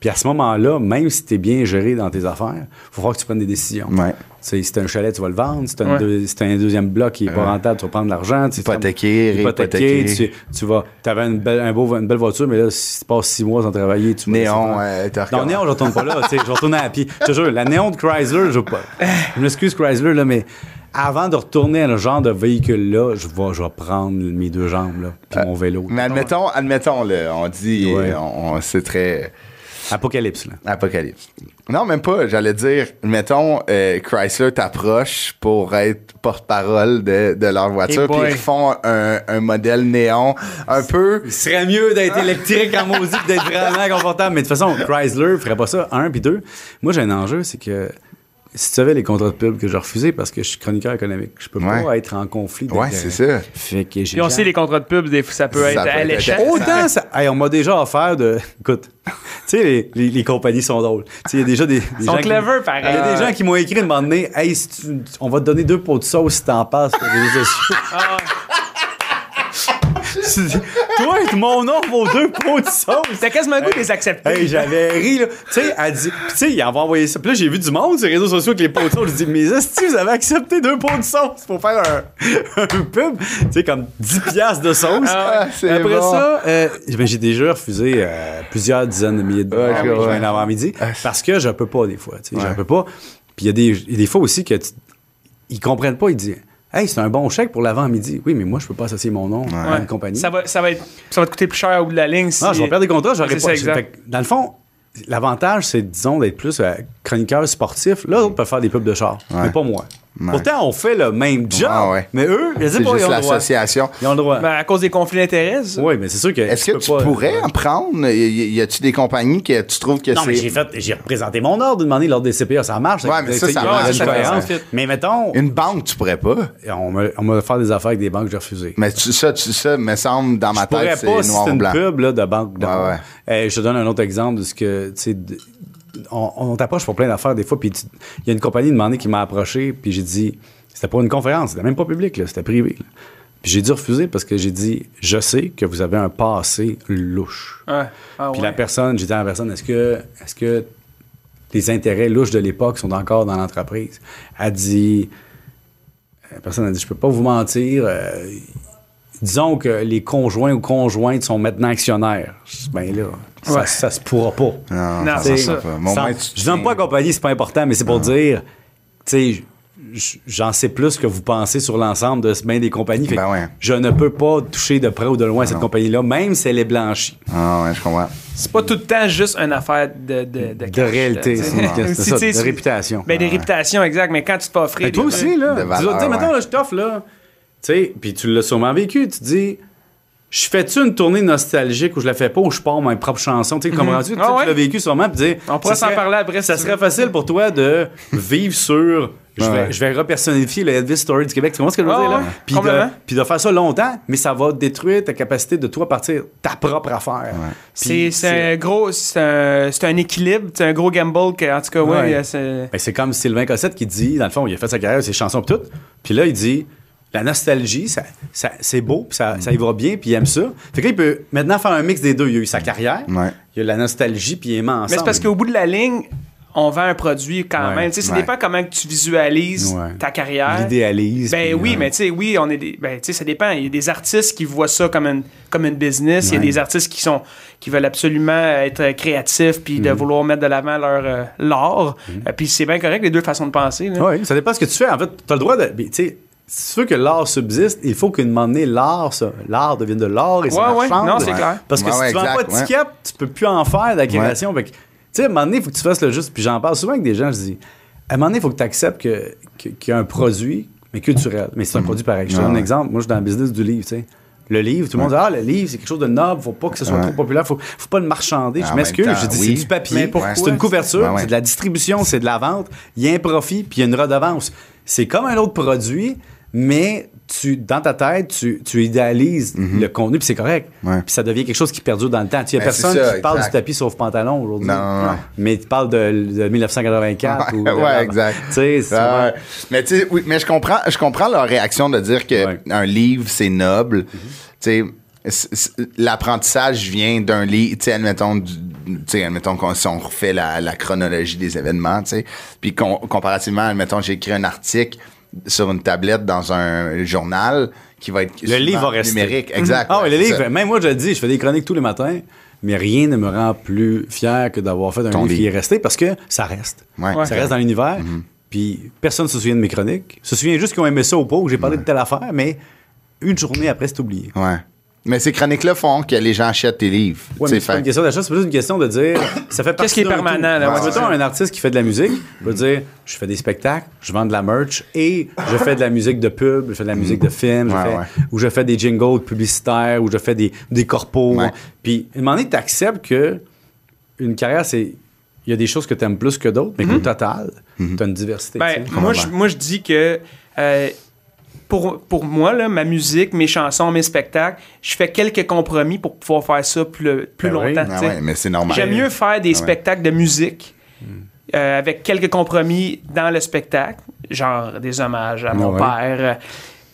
Puis à ce moment-là, même si tu es bien géré dans tes affaires, il faut falloir que tu prennes des décisions. Ouais. Si t'as un chalet, tu vas le vendre. Si t'as Ouais. un, deux- si t'as un deuxième bloc qui est pas rentable, tu vas prendre de l'argent. Hypothéquer, tu- hypothéquer. Tu, tu vas, t'avais une belle, un beau- une belle voiture, mais là, si tu passes six mois sans travailler, tu vas Néon, euh. Non, Néon, je retourne pas là. Je retourne à pied. Je te jure, la Néon de Chrysler, je, je m'excuse Chrysler, là, mais avant de retourner à ce genre de véhicule-là, je vais, je vais prendre mes deux jambes, là, puis mon vélo. Mais admettons, admettons, là, on dit, Ouais. euh, on, on- c'est très Apocalypse, là. apocalypse. Non, même pas. J'allais dire, mettons, euh, Chrysler t'approche pour être porte-parole de, de leur voiture, Hey puis ils font un, un modèle néon un peu. Il serait mieux d'être électrique en d'être vraiment confortable. Mais de toute façon, Chrysler ferait pas ça. Un, puis deux. Moi, j'ai un enjeu, c'est que si tu savais les contrats de pub que j'ai refusés parce que je suis chroniqueur économique, je peux pas être en conflit. Ouais, c'est ça. Fait que j'ai Puis on sait, les contrats de pub, des fois, ça peut Ça être peut être alléchant. Autant ça. Hey, on m'a déjà offert de. Écoute, tu sais, les, les- les compagnies sont drôles. Tu sais, il y a déjà des. des Ils sont qui- clever, pareil. Il y a des gens qui m'ont écrit de moment donné Hey, si tu- on va te donner deux pots de sauce si t'en passes sur les réseaux sociaux. Tu dis, Toi, mon nom vaut deux pots de sauce. T'as quasiment le goût de les accepter. Hey, j'avais ri, là. Tu sais, elle dit. Puis, tu sais, il va envoyer ça. Puis là, j'ai vu du monde sur les réseaux sociaux avec les pots de sauce. Je dis, mais est-ce que vous avez accepté deux pots de sauce pour faire un, un pub? Tu sais, comme 10 piastres de sauce. Ah Après bon. ça, euh, ben, j'ai déjà refusé euh, plusieurs dizaines de milliers de dollars Ouais, ouais, ouais. avant-midi parce que je peux pas des fois. Tu sais, Ouais. Je peux pas. Puis il y, a des- il y a des fois aussi que tu- ils comprennent pas. Ils disent Hey, c'est un bon chèque pour l'avant-midi. Oui, mais moi, je peux pas associer mon nom à une compagnie. Ça va, ça, va être, ça va te coûter plus cher au bout de la ligne. Si... Non, je vais perdre des contrats, j'aurais pas. ça. Fait dans le fond, l'avantage, c'est, disons, d'être plus euh, chroniqueur sportif. Là, d'autres peuvent faire des pubs de char, mais pas moi. Pourtant, on fait le même job. Ah ouais. Mais eux, je sais C'est pas, juste ils ont le droit. l'association. Ils ont le droit. Ben, à cause des conflits d'intérêts. oui, mais c'est sûr que. Est-ce que peux tu pas- pourrais en prendre? Y, y- a-tu des compagnies que tu trouves que Non, mais c'est. j'ai fait, j'ai représenté mon ordre année lors des CPA, ça marche. Ouais, mais ça, ça marche. Mais mettons, Une banque, tu pourrais pas. on m'a on m'a fait des affaires avec des banques que j'ai refusées. Mais tu, ça, tu, ça me semble dans ma Je pourrais tête, c'est si noir c'est une blanc. pub là, de banque. Ouais, Euh, je te donne un autre exemple de ce que, tu sais, de- on, on t'approche pour plein d'affaires des fois, puis il y a une compagnie demandée qui m'a approché, puis j'ai dit, c'était pour une conférence, c'était même pas public, là, c'était privé. là. Puis j'ai dû refuser parce que j'ai dit, je sais que vous avez un passé louche. Ouais. Ah, Puis ouais. la personne, j'ai dit à la personne, est-ce que, est-ce que les intérêts louches de l'époque sont encore dans l'entreprise? Elle dit, la personne a dit, je peux pas vous mentir, euh, disons que les conjoints ou conjointes sont maintenant actionnaires. Ben là, ça, Ouais. ça se pourra pas. Non, Non, ça c'est ça. tu je donne pas à compagnie, c'est pas important, mais c'est pour dire, tu sais, j'en sais plus que vous pensez sur l'ensemble de ce bien des compagnies. Fait Ben ouais. Je ne peux pas toucher de près ou de loin cette compagnie-là, même si elle est blanchie. Ah ouais, je comprends. C'est pas tout le temps juste une affaire de, de, de, réalité, c'est ça, de réputation. Ben, des réputations, exact. Mais quand tu te offrir. Mais toi aussi, là. Tu vas dire, mettons, je t'offre, là. Tu sais, puis tu l'as sûrement vécu. Tu te dis, je fais-tu une tournée nostalgique ou je la fais pas ou je pars mes propres chansons? Tu sais, comprends-tu? Tu sais, Ah ouais? tu l'as vécu sûrement. Dire, On pourrait s'en parler après, Ça serait facile pour toi de vivre sur. Je vais, Ouais. je vais repersonnifier le Elvis Story du Québec. Tu comprends ce que je veux Ouais, dire, là? Puis de, complètement. puis de faire ça longtemps, mais ça va détruire ta capacité de toi partir ta propre affaire. C'est un gros. C'est un, équilibre. C'est un gros gamble. Que, en tout cas, ouais. Ouais. c'est- Ben, c'est comme Sylvain Cossette qui dit, dans le fond, il a fait sa carrière, ses chansons pis tout. Puis là, il dit, la nostalgie, ça, ça- c'est beau, puis ça, ça y va bien, puis il aime ça. Fait que là, il peut maintenant faire un mix des deux. Il a eu sa carrière, Ouais. il a la nostalgie, puis il aime ensemble. Mais c'est parce qu'au bout de la ligne, on vend un produit quand Ouais. même. Tu sais, ça Ouais. dépend comment que tu visualises Ouais. ta carrière. L'idéalise. Ben oui, mais tu sais, oui, on est des, ben tu sais, ça dépend. Il y a des artistes qui voient ça comme une, comme une business. Il y a des artistes qui sont, qui veulent absolument être créatifs puis de vouloir mettre de l'avant leur euh, l'art. Euh, puis c'est bien correct les deux façons de penser. Oui, ça dépend ce que tu fais. En fait, tu as le droit de. Tu sais, si tu veux que l'art subsiste, il faut qu'à un moment donné, l'art, ça- l'art devienne de l'art et ça Ouais, ouais, marchande. non, c'est clair. Parce que Ouais, si ouais, tu vends pas de ouais. tickets, tu peux plus en faire de la création. Tu sais, à un moment donné, il faut que tu fasses le juste. Puis j'en parle souvent avec des gens, je dis, à un moment donné, il faut que tu acceptes que, que- qu'il y a un produit, mais culturel. Mais c'est un produit pareil. Je te donne un Ouais. exemple. Moi, je suis dans le business du livre, tu sais. Le livre, tout le monde dit Ah, le livre, c'est quelque chose de noble, faut pas que ce soit Ouais. trop populaire, faut, faut pas le marchander. Je m'excuse, je dis oui. c'est du papier, c'est une couverture, Ouais, ouais. c'est de la distribution, c'est de la vente, il y a un profit, puis il y a une redevance. C'est comme un autre produit, mais tu, dans ta tête, tu, tu idéalises le contenu, puis c'est correct. Mhm. Ouais. Puis ça devient quelque chose qui perdure dans le temps. Il y a Ben, personne ça, qui parle du tapis sauf pantalon aujourd'hui. Mais tu parles de, de 1984 ou... ouais, exact. Ah. Mais oui, mais je comprends, je comprends leur réaction de dire que Ouais. un livre c'est noble. C- l'apprentissage vient d'un livre. Tu sais, admettons, du- admettons qu'on si on refait la, la chronologie des événements, tu sais, puis com- comparativement, admettons, j'ai écrit un article sur une tablette dans un journal qui va être Le livre va rester. numérique, exact. Ah, ouais, ouais, le livre, ça. même moi, je le dis, je fais des chroniques tous les matins, mais rien ne me rend plus fier que d'avoir fait un Ton livre qui est resté parce que ça reste. Ouais. Ça reste dans l'univers. Puis personne ne se souvient de mes chroniques. Se souvient juste qu'ils ont aimé ça ou pas, ou j'ai parlé de telle affaire, mais une journée après, c'est oublié. Ouais. Mais ces chroniques-là font que les gens achètent tes livres. Ouais, c'est pas une question d'achat, c'est plus une question de dire ça fait partie qui est permanent, là, Ouais, un artiste qui fait de la musique va dire je fais des spectacles, je vends de la merch et je fais de la musique de pub, je fais de la musique de film, fais- ouais. ou je fais des jingles publicitaires, ou je fais des, des corpos. Ouais. Puis, à un moment donné, tu acceptes que une carrière, c'est. Il y a des choses que tu aimes plus que d'autres, mais qu'au total, tu as une diversité. Ben, moi, je, moi, je dis que euh, pour, pour moi, là, ma musique, mes chansons, mes spectacles, je fais quelques compromis pour pouvoir faire ça plus, plus Ben longtemps. Ouais, mais c'est normal. J'aime mieux faire des ouais. spectacles de musique euh, avec quelques compromis dans le spectacle, genre des hommages à mon Ouais. père, euh,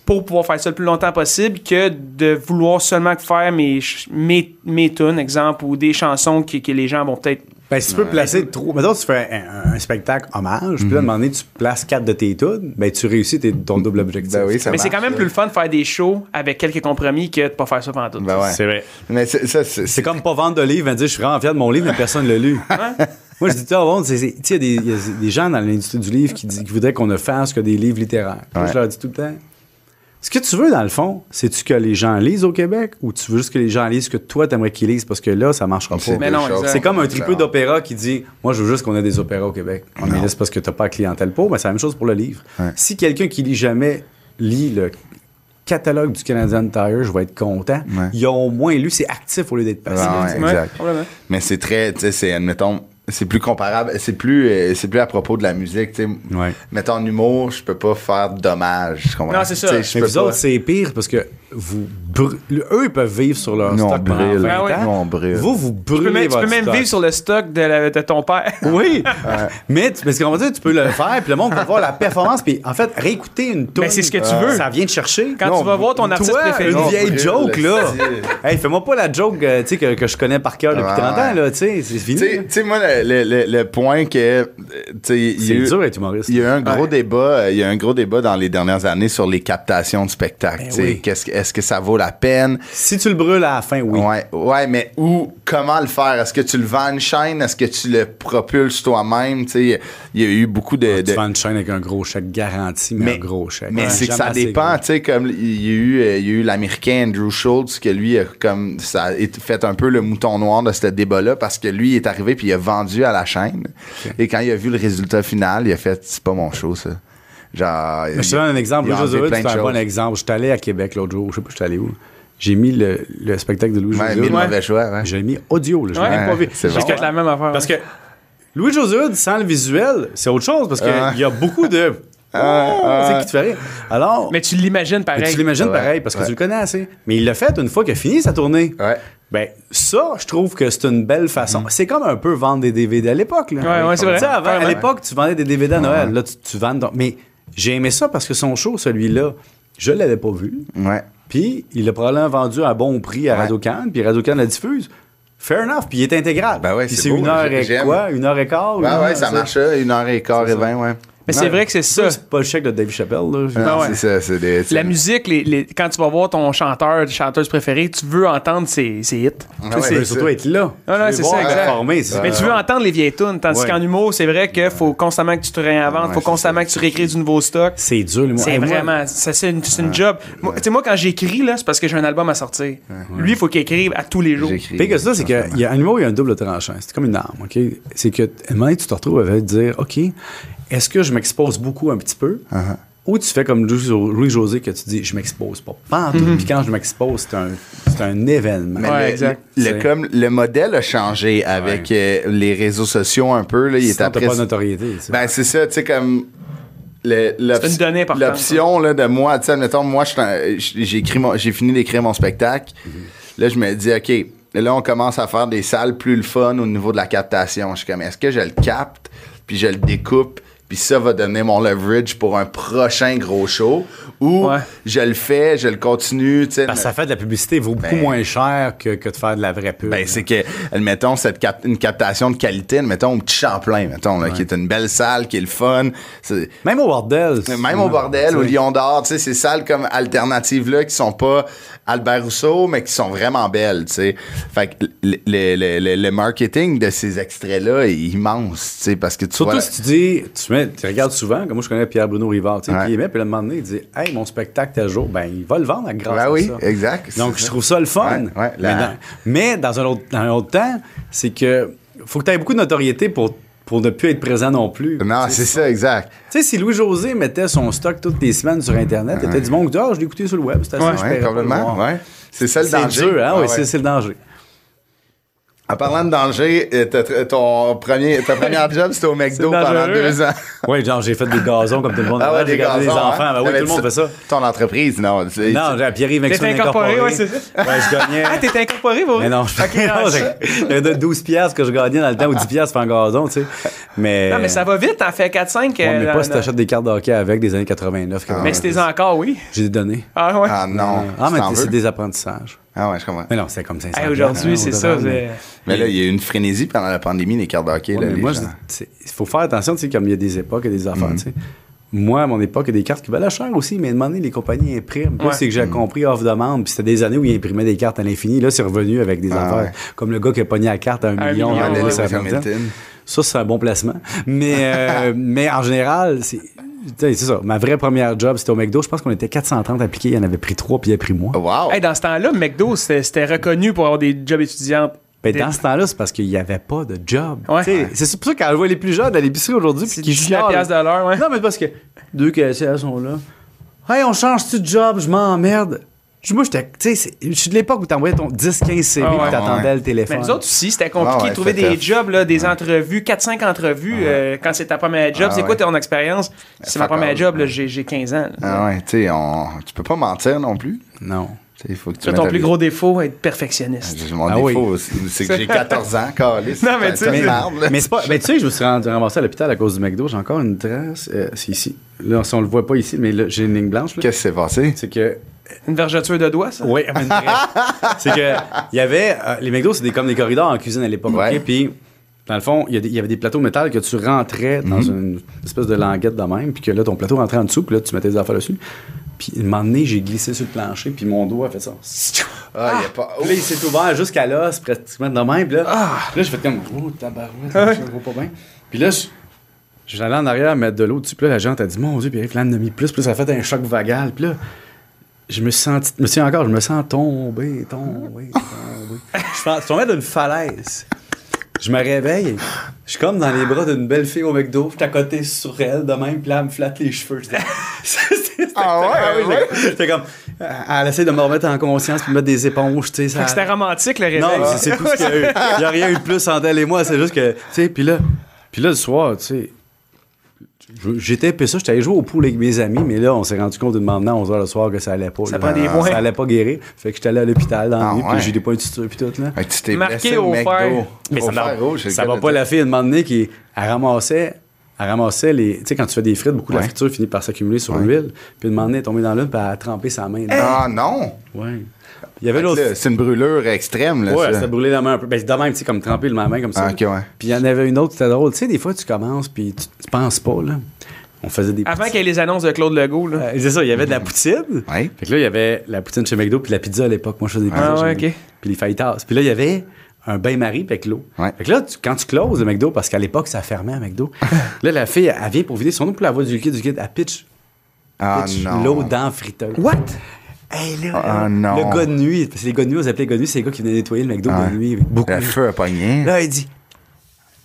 pour pouvoir faire ça le plus longtemps possible que de vouloir seulement faire mes, mes, mes tunes, exemple, ou des chansons que, que les gens vont peut-être. Ben, si tu peux placer trop. Mettons, tu fais un, un spectacle hommage, puis là, à un moment donné, tu places quatre de tes tunes, ben, tu réussis tes- ton double objectif. Ben oui, ça Mais c'est quand même plus le fun de faire des shows avec quelques compromis que de pas faire ça pendant tout. Ben ouais. C'est vrai. Mais c'est- ça, c'est C'est comme pas vendre de livre, et dire je suis vraiment fier de mon livre, mais personne ne l'a lu. Moi, je dis, tu bon, c'est- c'est- tu sais, il y, a des- il y a des gens dans l'industrie du livre qui, disent- qui voudraient qu'on ne fasse que des livres littéraires. Moi. Je leur dis tout le temps, Ce que tu veux, dans le fond, c'est-tu que les gens lisent au Québec ou tu veux juste que les gens lisent ce que toi, t'aimerais qu'ils lisent? Parce que là, ça marchera pas? C'est comme un tripeux d'opéra qui dit Moi, je veux juste qu'on ait des opéras au Québec. On là, c'est parce que t'as pas la clientèle pour, mais c'est la même chose pour le livre. Ouais. Si quelqu'un qui lit jamais lit le catalogue du Canadian Tire, je vais être content. Ouais. Ils ont au moins lu, c'est actif au lieu d'être passif. Ouais, ouais, exact. complètement. Mais c'est très, tu sais, c'est, admettons, c'est plus comparable, c'est plus, euh, c'est plus à propos de la musique, tu sais. Ouais. Mettons, en humour, je peux pas faire de dommages, je comprends? Non, c'est ça. Mais vous pas- autres, c'est pire parce que vous brû- eux, ils peuvent vivre sur leur Nous, on stock pendant brûle. 20 Ah ouais. ans. Nous, on brûle. Vous, vous Tu peux brûlez tu peux votre même stock. vivre sur le stock de, la- de ton père. Oui, mais tu- parce qu'on va dire, tu peux le faire, puis le monde va voir la performance, puis en fait, réécouter une tune. Mais c'est ce que tu veux. Ça vient te chercher. Quand Non, tu vas voir ton artiste Toi, préféré. une Non, vieille brûle, joke, là. hey, fais-moi pas la joke euh, tu sais, que, que je connais par cœur depuis Ouais, 30 ans, là, tu sais, c'est fini. Tu sais- tu sais, moi, le, le- le- le point que, euh, tu sais, il y C'est a eu- dur d'être humoriste. Il y a eu un gros débat, euh, il y a eu un gros débat dans les dernières années sur les captations de spectacles. Ben tu oui. Est-ce que ça vaut la peine? Si tu le brûles à la fin, oui. Ouais, ouais, mais où, comment le faire? Est-ce que tu le vends une chaîne? Est-ce que tu le propulses toi-même? Tu il y a eu beaucoup de. Tu de- vends une chaîne avec un gros chèque garanti, mais, un gros chèque. mais Ouais. c'est que ça dépend, tu comme il y a eu, euh, il y a eu l'américain Andrew Schultz, que lui, a comme, ça a fait un peu le mouton noir de ce débat-là, parce que lui, il est arrivé puis il a vendu à la chaîne. Et quand il a vu le résultat final, il a fait, c'est pas mon show, ça. Genre. Mais je te donne un exemple. Louis José c'est un bon exemple. J'étais allé à Québec l'autre jour. Je sais pas, j'étais allé où. J'ai mis le, le spectacle de Louis Ouais, José. mille Ouais. mauvais choix, ouais. J'ai mis audio. Là, je Ouais, pas vu. c'est J'ai bon. fait la même affaire. Parce que Louis José sans le visuel, c'est autre chose parce qu'il Ah. y a beaucoup de. c'est qui te fait rire. Alors, Mais tu l'imagines mais pareil. tu l'imagines Ouais. pareil parce que Ouais. tu le connais assez. Mais il l'a fait une fois qu'il a fini sa tournée. Ouais. Ben, ça, je trouve que c'est une belle façon. Mm. C'est comme un peu vendre des DVD à l'époque. là. Ouais, ouais, c'est vrai. Avant, à l'époque, tu vendais des DVD à Noël. Là, tu, tu vends. donc- Mais j'ai aimé ça parce que son show, celui-là, je l'avais pas vu. Ouais. Puis, il l'a probablement vendu à bon prix à. Radio-Can, puis Radio-Can la diffuse. Fair enough, puis il est intégral. Ben ouais, Puis c'est c'est beau, une heure et quoi? Une heure et quart? une Ouais, heure, ça c'est- marche, là, une heure et quart et vingt, ouais. Mais c'est vrai que c'est ça. C'est pas le chèque de Dave Chappelle, là. Non, Ah ouais. c'est ça, c'est des. La musique, les, les- quand tu vas voir ton chanteur, chanteuse préférée, tu veux entendre ses, ses hits. Ah Tu ouais, c'est surtout être là. Ah non, Tu veux c'est ça, exact. c'est ça. Mais tu veux entendre les vieilles tunes, tandis Ouais. qu'en humour, c'est vrai qu'il faut constamment que tu te réinventes, Ouais, faut constamment que tu réécris du nouveau stock. C'est dur, le. C'est Hey, moi, vraiment, ça, c'est une, c'est une job. Tu sais, moi, quand j'écris, là, c'est parce que j'ai un album à sortir. Lui, il faut qu'il écrive à tous les jours. J'écris. Pire que ça, c'est qu'il y a un numéro, il y a un double tranchant. C'est comme une arme, OK? C'est que, à un moment donné, tu te retrouves avec dire, OK, est-ce que je m'expose beaucoup un petit peu? Uh-huh. Ou tu fais comme Louis-José que tu dis, je m'expose pas. Pas en tout. Puis quand je m'expose, c'est un, c'est un événement. Mais Ouais, le, exact. le- comme le modèle a changé avec euh, les réseaux sociaux un peu. Là, il est après. pas de notoriété. tu sais. Ben, c'est ça, tu sais, comme. L'option là, de moi, tu sais, admettons, moi, j'ai écrit mon- j'ai fini d'écrire mon spectacle. Là, je me dis, OK, là, on commence à faire des salles plus le fun au niveau de la captation. Je suis comme, est-ce que je le capte, puis je le découpe, puis ça va donner mon leverage pour un prochain gros show, ou Ouais. je le fais, je le continue. Parce que ça fait de la publicité vaut beaucoup Ben- moins cher que, que de faire de la vraie pub. Ben, c'est que, admettons, cette cap- une captation de qualité, mettons, au petit Champlain, mettons, là, qui est une belle salle, qui est le fun. Même au bordel. Même au bordel, au. Lion d'Or, tu sais, ces salles comme alternatives-là qui sont pas Albert Rousseau, mais qui sont vraiment belles, tu sais. Fait que le, le- le- le- le marketing de ces extraits-là est immense, tu sais, parce que tu Surtout vois... si tu dis, tu, mets, tu regardes souvent, comme moi je connais Pierre-Bruno Rivard, tu sais, Ouais. puis il met, puis le moment donné, il dit Hey, mon spectacle tel jour, ben il va le vendre grâce Ben à oui, ça. exact. Donc c'est je trouve ça le fun. Ouais, ouais, mais, dans, mais dans un autre, dans un autre temps, c'est que faut que tu aies beaucoup de notoriété pour, pour ne plus être présent non plus. Non, c'est ça, exact. Tu sais, si Louis-José mettait son stock toutes les semaines sur Internet, il y avait du monde qui Ah, je l'ai écouté sur le web, c'était Ouais, Ouais, complètement. C'est ça le C'est danger. dur, hein? Ah oui, c'est c'est le danger. En parlant de danger, euh, t'as- ton premier, ta première job, c'était au McDo pendant deux ans. Oui, genre, j'ai fait des gazons comme tout le monde. Ah ouais, j'ai gardé des enfants. hein? Ben oui, tout le monde fait ça. Ton entreprise, non? Non, j'ai Pierre-Yves Maxime incorporé, ouais, c'est ça. Ouais, je gagnais. Ah, t'es incorporé, vous? Mais non, je Ok, non, de 12 piastres que je gagnais dans le temps ou 10 piastres pour un gazon, tu sais. Mais, Non, mais ça va vite, t'en fais 4-5. Ouais, euh, mais dans- pas si t'achètes des cartes de hockey avec des années 89. Mais c'était encore, oui. J'ai donné. Ah, ouais. Ah non. Ah, mais c'est des apprentissages. Ah ouais, je comprends. Mais non, c'est comme 500 Hey, Aujourd'hui, c'est hein, ça. Mais là, il y a eu une frénésie pendant la pandémie, les cartes de hockey. Ouais, là, mais les moi, il faut faire attention, tu sais, comme il y a des époques et des affaires, Mhm. tu sais. Moi, à mon époque, il y a des cartes qui valaient cher aussi, mais à un moment donné, les compagnies impriment. Ouais. c'est que j'ai Mhm. compris off-demande, puis c'était des années où ils imprimaient des cartes à l'infini. Là, c'est revenu avec des Ah affaires. ouais. Comme le gars qui a pogné la carte à un Un million. million, Ça, c'est un bon placement. Mais, euh, mais en général, c'est- tu sais, c'est ça. Ma vraie première job, c'était au McDo. Je pense qu'on était 430 appliqués. Il y en avait pris trois, puis il a pris moi. Wow. Hey, dans ce temps-là, McDo, c'était reconnu pour avoir des jobs étudiants. Ben, dans ce temps-là, c'est parce qu'il n'y avait pas de job. Ouais. C'est pour ça que quand je vois les plus jeunes à l'épicerie aujourd'hui, puis qui 19 chialent- piastres de l'heure, ouais. Non, mais c'est parce que deux caissières sont là. Hey, on change-tu de job? Je m'emmerde. Je- Moi, j'étais. Tu sais, je suis de l'époque où t'envoyais ton 10-15 CV Ah ouais. t'attendais Ouais. le téléphone. Mais nous autres aussi, c'était compliqué Ah ouais, de trouver des jobs, là, des entrevues, 4-5 entrevues euh, quand c'est ta première job. Ah c'est quoi ton expérience? C'est ma première job, là, j'ai j'ai 15 ans. là. Ah ouais, tu sais, on... tu peux pas mentir non plus. Non. Il faut que tu Ça, mettes ton plus gros défaut, être perfectionniste. Mon Ah défaut, oui. c'est que j'ai 14 ans, Carlis. Non, mais tu sais, C'est mais-. Mais c'est pas. Ben, tu sais, je me suis rendu- ramassé à l'hôpital à cause du McDo. J'ai encore une trace. euh, c'est ici. Là, si on le voit pas ici, mais là, j'ai une ligne blanche. Qu'est-ce qui s'est passé? C'est que Une vergeture de doigts, ça? Oui, c'est que il y avait euh, les McDo, c'est des, comme des corridors en cuisine à l'époque. Ouais. ok? Puis dans le fond, il y, avait des plateaux de métal que tu rentrais dans Mhm. une espèce de languette de même, puis que là ton plateau rentrait en dessous, puis là tu mettais des affaires dessus. Puis un moment donné, j'ai glissé sur le plancher, puis mon doigt a fait ça. Ah, il y a pas. Puis là, il s'est ouvert jusqu'à l'os, pratiquement de même. Puis là, Ah. là j'ai fait comme, oh, tabarouette, je vois pas bien. Puis là, je- je allé en arrière mettre de l'eau dessus. Puis là, la gente a dit, mon Dieu, puis là, elle en a mis plus. Puis là, ça a fait un choc vagal. Puis là, je me je me suis encore, je me sens tomber, tomber, tomber. je suis tombais d'une falaise. Je me réveille, je suis comme dans les bras d'une belle fille au McDo, je suis à côté sur elle de même, puis là, elle me flatte les cheveux. Ah ouais, c'était- ouais? comme, elle essaie de me remettre en conscience, puis me mettre des éponges, tu sais. Ça- C'était romantique, le réveil. non, c'est- c'est tout ce qu'il y a eu. Il n'y a rien eu de plus entre elle et moi. C'est juste que, tu sais, puis là, puis là, le soir, tu sais, j'étais, puis ça, j'étais allé jouer au pool avec mes amis, mais là, on s'est rendu compte d'une maintenant, 11 h le soir, que ça allait pas. Ça là. prend des points. Ça allait pas guérir. Fait que j'étais allé à l'hôpital dans la Ah nuit, puis j'ai des points de suture, puis tout, là. Fait que tu t'es Marqué blessé au fer. Mais Au ça va, fer rouge, c'est ça le va pas de la fille, à un moment donné, qui elle ramassait, elle ramassait les. Tu sais, quand tu fais des frites, beaucoup de Ouais. la friture finit par s'accumuler sur Ouais. l'huile. Puis, à elle est tombée dans l'huile, puis elle a trempé sa main. Ah non! Ouais. Il y avait l'autre. C'est une brûlure extrême, là. Ouais, ça. ça brûlé la main un peu. Ben, c'est de même, tu sais, comme tremper le main comme ça. Ah, ok, ouais. Puis il y en avait une autre, c'était drôle. Tu sais, des fois, tu commences, puis tu, tu penses pas, là. On faisait des Avant qu'il y ait les annonces de Claude Legault, là. Euh, c'est ça, il y avait de la poutine. Ouais. Fait que là, il y avait la poutine chez McDo, puis la pizza à l'époque. Moi, je faisais des pizzas. Ah ouais, ok. Puis les fajitas. Puis là, il y avait un bain-marie avec l'eau. Ouais. Fait que là, tu- quand tu closes le McDo, parce qu'à l'époque, ça fermait à McDo, là, la fille, elle vient pour vider son eau, puis la voix du liquide, du liquide, elle pitch, Ah pitch l'eau dans la friteuse. What? Hey, là, Ah, non. le gars de nuit, parce que les gars de nuit, on appelait les gars de nuit, c'est les gars qui venaient nettoyer le McDo Ouais. de nuit beaucoup Le feu a pogné. Là, il dit.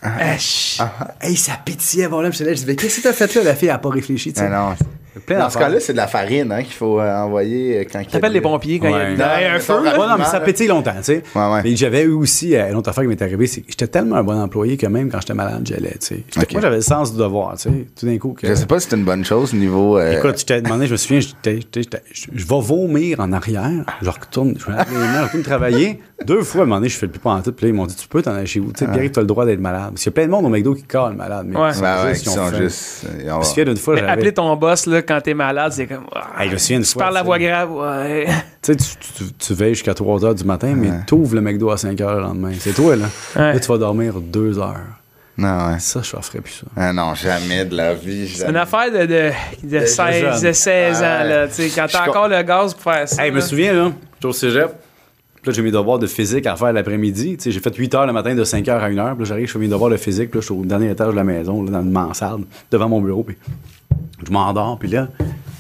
Ah, ch- Hey, ça pétillait avant là. Puis là, je dis, mais qu'est-ce que t'as fait là? La fille, elle a pas réfléchi, tu sais. Ah non. Plein Dans ce cas-là, c'est de la farine hein, qu'il faut euh, envoyer euh, quand il y a T'appelles les pompiers quand il y a- Ouais. il y a Non, un feu. Ouais, non, mais ça pétille longtemps, tu sais. Ouais, ouais. Mais j'avais eu aussi, euh, une autre affaire qui m'est arrivée, c'est que j'étais tellement un bon employé que même quand j'étais malade, j'allais, tu sais. Moi, j'avais le sens du devoir, tu sais. Tout d'un coup, que. Je sais pas si c'est une bonne chose au niveau. euh, Écoute, je t'ai demandé, je me souviens, je vais vomir en arrière. Je retourne, je je retourne travailler. Deux fois, à un moment donné, je fais le plus pas en tout. Puis là, ils m'ont dit, tu peux t'en aller chez vous. Tu sais, Pierre, tu as le droit d'être malade. Parce qu'il y a plein de monde au McDo qui colle malade. Mais Ouais. ils sont juste, euh, appeler ton boss là, quand t'es malade, c'est comme. ah, Hey, je me souviens une tu fois, parles la voix grave, ouais. Tu sais, tu, tu, tu veilles jusqu'à 3 h du matin, mais tu ouvres le McDo à 5 h le lendemain. C'est toi, là. Ouais. Là, tu vas dormir 2 heures. Non, ouais. Ça, je ferais plus ça. Ah non, jamais de la vie. C'est une affaire de, de, de 16, de 16 ans, là. Tu sais, quand t'as encore le gaz pour faire ça. Hey, je me là. souviens, là, j'étais au cégep. Puis là, j'ai mes devoirs de physique à faire l'après-midi. J'ai fait 8 heures le matin de 5 heures à 1 heure. Puis là, j'arrive, je fais mes devoirs de physique. Là, je suis au dernier étage de la maison, là, dans une mansarde, devant mon bureau. Puis je m'endors. Puis là,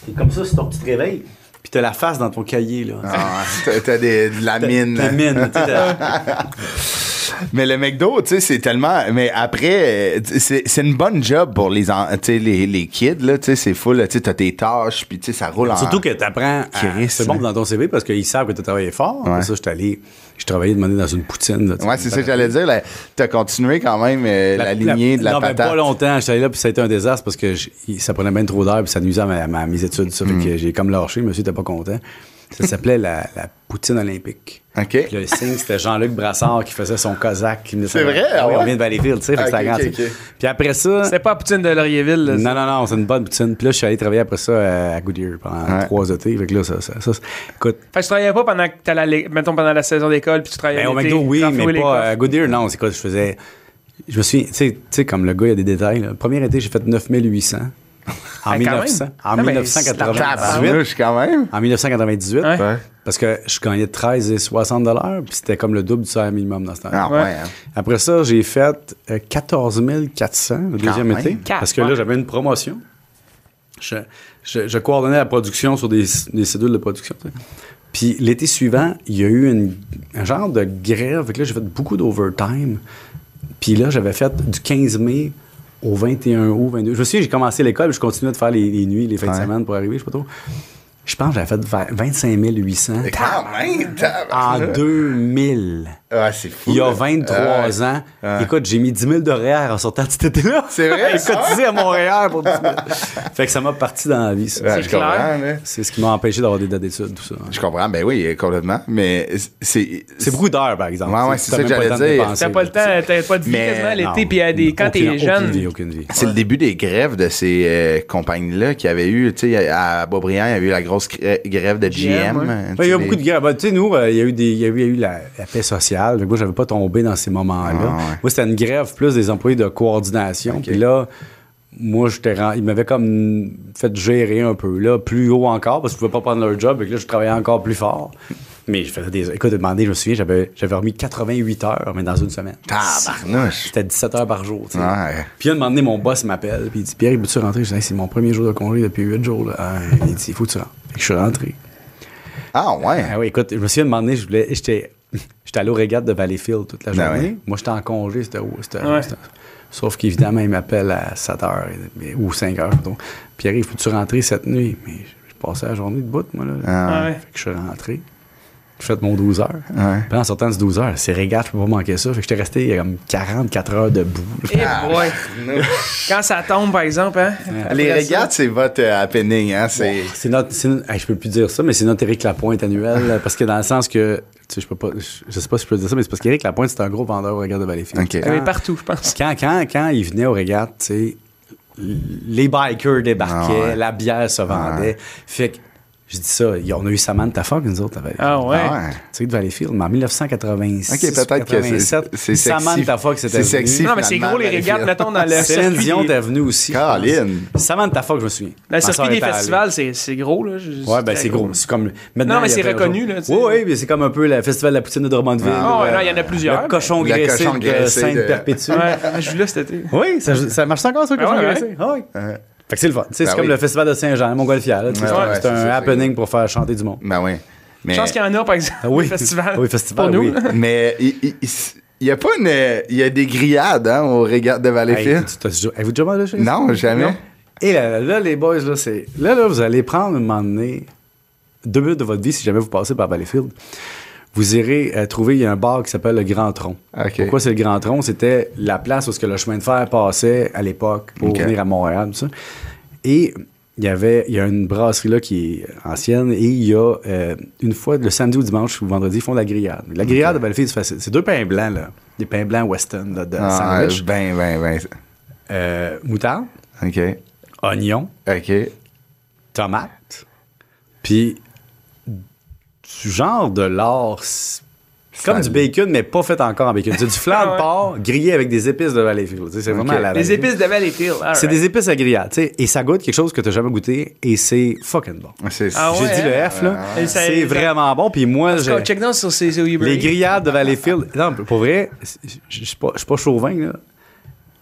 c'est comme ça, c'est ton petit réveil. Puis t'as la face dans ton cahier, là. Ah, t'as- t'as des- de la mine. La t'as- Mais le McDo, tu sais, c'est tellement. Mais après, c'est une bonne job pour les, en- tu sais, les, les kids, là. Tu sais, c'est full, là, tu sais, t'as tes tâches, puis tu sais, ça roule en. Surtout que t'apprends. à- bon là. dans ton CV parce qu'ils savent que t'as travaillé fort. Ouais. ça, j'étais allé. Je travaillais demandé dans une poutine. là. Ouais, c'est ça que j'allais dire. T'as continué quand même euh, la, lignée de la non, patate. pas longtemps. J'étais allé là, puis ça a été un désastre parce que je- ça prenait bien trop d'heure, puis ça nuisait à, ma- à ma- mes études. Ça fait Mm. que j'ai comme lâché. Monsieur était pas content. Ça s'appelait la, la poutine olympique. OK. Puis le signe, c'était Jean-Luc Brassard qui faisait son Cosaque. C'est vrai? Ah oui, Ah on ouais? vient de Valleyfield, tu sais. fait que Ah, c'était ok, grand, ok, tu sais. ok. Puis après ça. C'était pas la poutine de Laurierville, là. Non, non, non, c'est une bonne poutine. Puis là, je suis allé travailler après ça à Goodyear pendant Ouais. trois étés. Fait que là, ça, ça, ça, écoute, Fait que tu travaillais pas pendant que l'é- mettons, pendant la saison d'école, puis tu travaillais Ben, au McDo, oui, mais pas coffres? à Goodyear, non. C'est quoi, je faisais. Je me suis. Tu sais- tu sais, comme le gars, il y a des détails. Là. Premier été, j'ai fait 9800. En, Ah, quand 1900, même. en Ah, mais 1998. Tabarnouche, quand même. En 1998. Ouais. Ouais. Parce que je gagnais 13 et 60 puis c'était comme le double du salaire minimum dans ce temps-là. Ah, ouais. Hein. Après ça, j'ai fait euh, 14 400 le deuxième même. été. Parce que là, j'avais une promotion. je, je, je coordonnais la production sur des, des cédules de production. Puis l'été suivant, il y a eu une, un genre de grève. Fait que là, j'ai fait beaucoup d'overtime. Puis là, j'avais fait du 15 mai au 21 août, 22. Je me souviens, j'ai commencé l'école, je continuais de faire les, les nuits, les fins de Ouais. semaine pour arriver, je sais pas trop. Je pense que j'avais fait vingt- 25 800 Quand même, en tabarnak. 2000. Ah, c'est fou. Il y a là. 23 Ouais. ans. Ouais. Écoute, j'ai mis 10 000 de REER en sortant de cet été-là. C'est vrai, J'ai cotisé à Montréal pour 10 000. fait que ça m'a parti dans la vie, ça. C'est clair. C'est ce qui m'a empêché d'avoir des dates d'études, tout ça. Je comprends, ben oui, complètement. Mais c'est. C'est beaucoup d'heures, par exemple. Ouais, ouais, Tu c'est t'as ça que j'allais le temps de dire. T'as pas le temps, t'as pas de vie Mais quasiment l'été, puis à des, quand aucune- t'es jeune. Aucune vie, aucune vie. C'est le début des grèves de ces euh, compagnies-là qu'il y avait eu. Tu sais, à Beaubriand, il y avait eu la grosse grè- grève de GM. Il y a sais, beaucoup de. Ben, tu sais, nous, il y a eu, a a la paix sociale. Que moi, j'avais pas tombé dans ces moments-là. Ah, ouais. Moi, c'était une grève plus des employés de coordination. Puis là, moi, j'étais ils m'avaient comme fait gérer un peu, là, plus haut encore, parce que je pouvais pas prendre leur job. Et que là, je travaillais encore plus fort. Mais je faisais des. Écoute, demander, je me souviens, j'avais, j'avais remis 88 heures, mais dans une semaine. Tabarnouche. C'était 17 heures par jour, tu sais. Ouais. Puis un moment donné, mon boss m'appelle, puis il dit Pierre, peux-tu rentrer? Je dis Hey, C'est mon premier jour de congé depuis 8 jours. Là. Ah, il dit Il faut que tu rentres. Fait que je suis rentré. Ah, ouais. Ah écoute, je me souviens, un moment donné, je voulais, j'étais, j'étais allé au régate de Valleyfield toute la Ben journée. ouais. Moi, j'étais en congé, c'était? C'était- Ouais. c'était- Sauf qu'évidemment, il m'appelle à 7 h ou 5 h. Pierre, il faut-tu rentrer cette nuit? Mais je passais la journée de bout, moi. Là. Ah, Ouais. Fait que je suis rentré. Fait mon 12 heures. Ouais. Puis en sortant de 12 heures, c'est régate, je peux pas manquer ça. Fait que j'étais resté comme 44 heures debout. Eh boy. Quand ça tombe, par exemple, hein? Les régates, c'est votre euh, happening, hein? C'est. C'est notre, hey, je peux plus dire ça, mais c'est notre Éric Lapointe annuel, parce que dans le sens que, tu sais, je peux pas, je, je sais pas si je peux dire ça, mais c'est parce qu'Éric Lapointe, c'est un gros vendeur au regard de Valleyfield. Ok. Quand, Mais partout, je pense. quand, quand, quand il venait au régates, tu sais, les bikers débarquaient, Ah ouais. la bière se vendait. Fait que, je dis ça, y- on a eu Samantha Fox, nous autres, à Valleyfield. Ah ouais? Ah ouais. Tu sais, de Valleyfield, mais en 1986. Ok, peut-être que c'est- 87, c'est sexy. Samantha Fox était C'est venue. sexy. Non, mais c'est gros les Valleyfield. mettons, dans le Céline Dion est venue aussi. je Caroline. Samantha Fox, je me souviens. le circuit des était festivals, c'est c'est gros, là. Je- Ouais, ben c'est gros. C'est comme. maintenant, Non, mais c'est reconnu, là. Oui, oui, mais c'est comme un peu le festival de la poutine de Drummondville. Ah ouais, le- non, il y en a plusieurs. Le cochon graissé cochon de graissé Sainte de- Perpétue. Ouais, je suis là cet été. Oui, ça, marche encore, ça, le Ah cochon ouais, graissé? Fait que c'est le fun. Sais, Ben c'est comme le festival de Saint-Jean, Montgolfière. Ouais, c'est ouais, c'est c'est un ça, happening pour faire chanter du monde. Ben oui. Mais, Je pense qu'il y en a, par exemple, Ah oui. festival. Oui, festival, Pour nous. oui. mais il il- il- il y a pas une. Il y a des grillades, hein, au régates de Hey, Valleyfield. tu t'as- Avez-vous déjà mangé chez non, jamais. Non. Et là, là, les boys, là, c'est. Là, là, vous allez prendre un moment donné, deux minutes de votre vie, si jamais vous passez par Valleyfield. Vous irez euh, trouver, il y a un bar qui s'appelle le Grand Tronc. Pourquoi c'est le Grand Tronc? C'était la place où ce que le chemin de fer passait à l'époque pour venir à Montréal, tout ça. Et il y avait, il y a une brasserie là qui est ancienne et il y a euh, une fois, le samedi ou dimanche ou vendredi, ils font de la grillade. La grillade de Valleyfield, c'est facile. C'est deux pains blancs, là. Des pains blancs western, là, de Ah, sandwich. ben, ben, ben. Euh, moutarde, OK. oignon, OK. tomate, puis du genre de lard, comme du bacon, mais pas fait encore en bacon. C'est du flan de porc grillé avec des épices de Valleyfield. Tu sais, C'est vraiment à la Les Valleyfield. épices de Valleyfield. all C'est right. des épices à grillade, tu sais, et ça goûte quelque chose que tu n'as jamais goûté, et c'est fucking bon. C'est- Ah J'ai ouais, dit le hein? F, là. C'est vraiment bon, puis moi, j'ai- check down sur ces les grillades de Valleyfield. Non, pour vrai, je suis pas, je suis pas chauvin, là.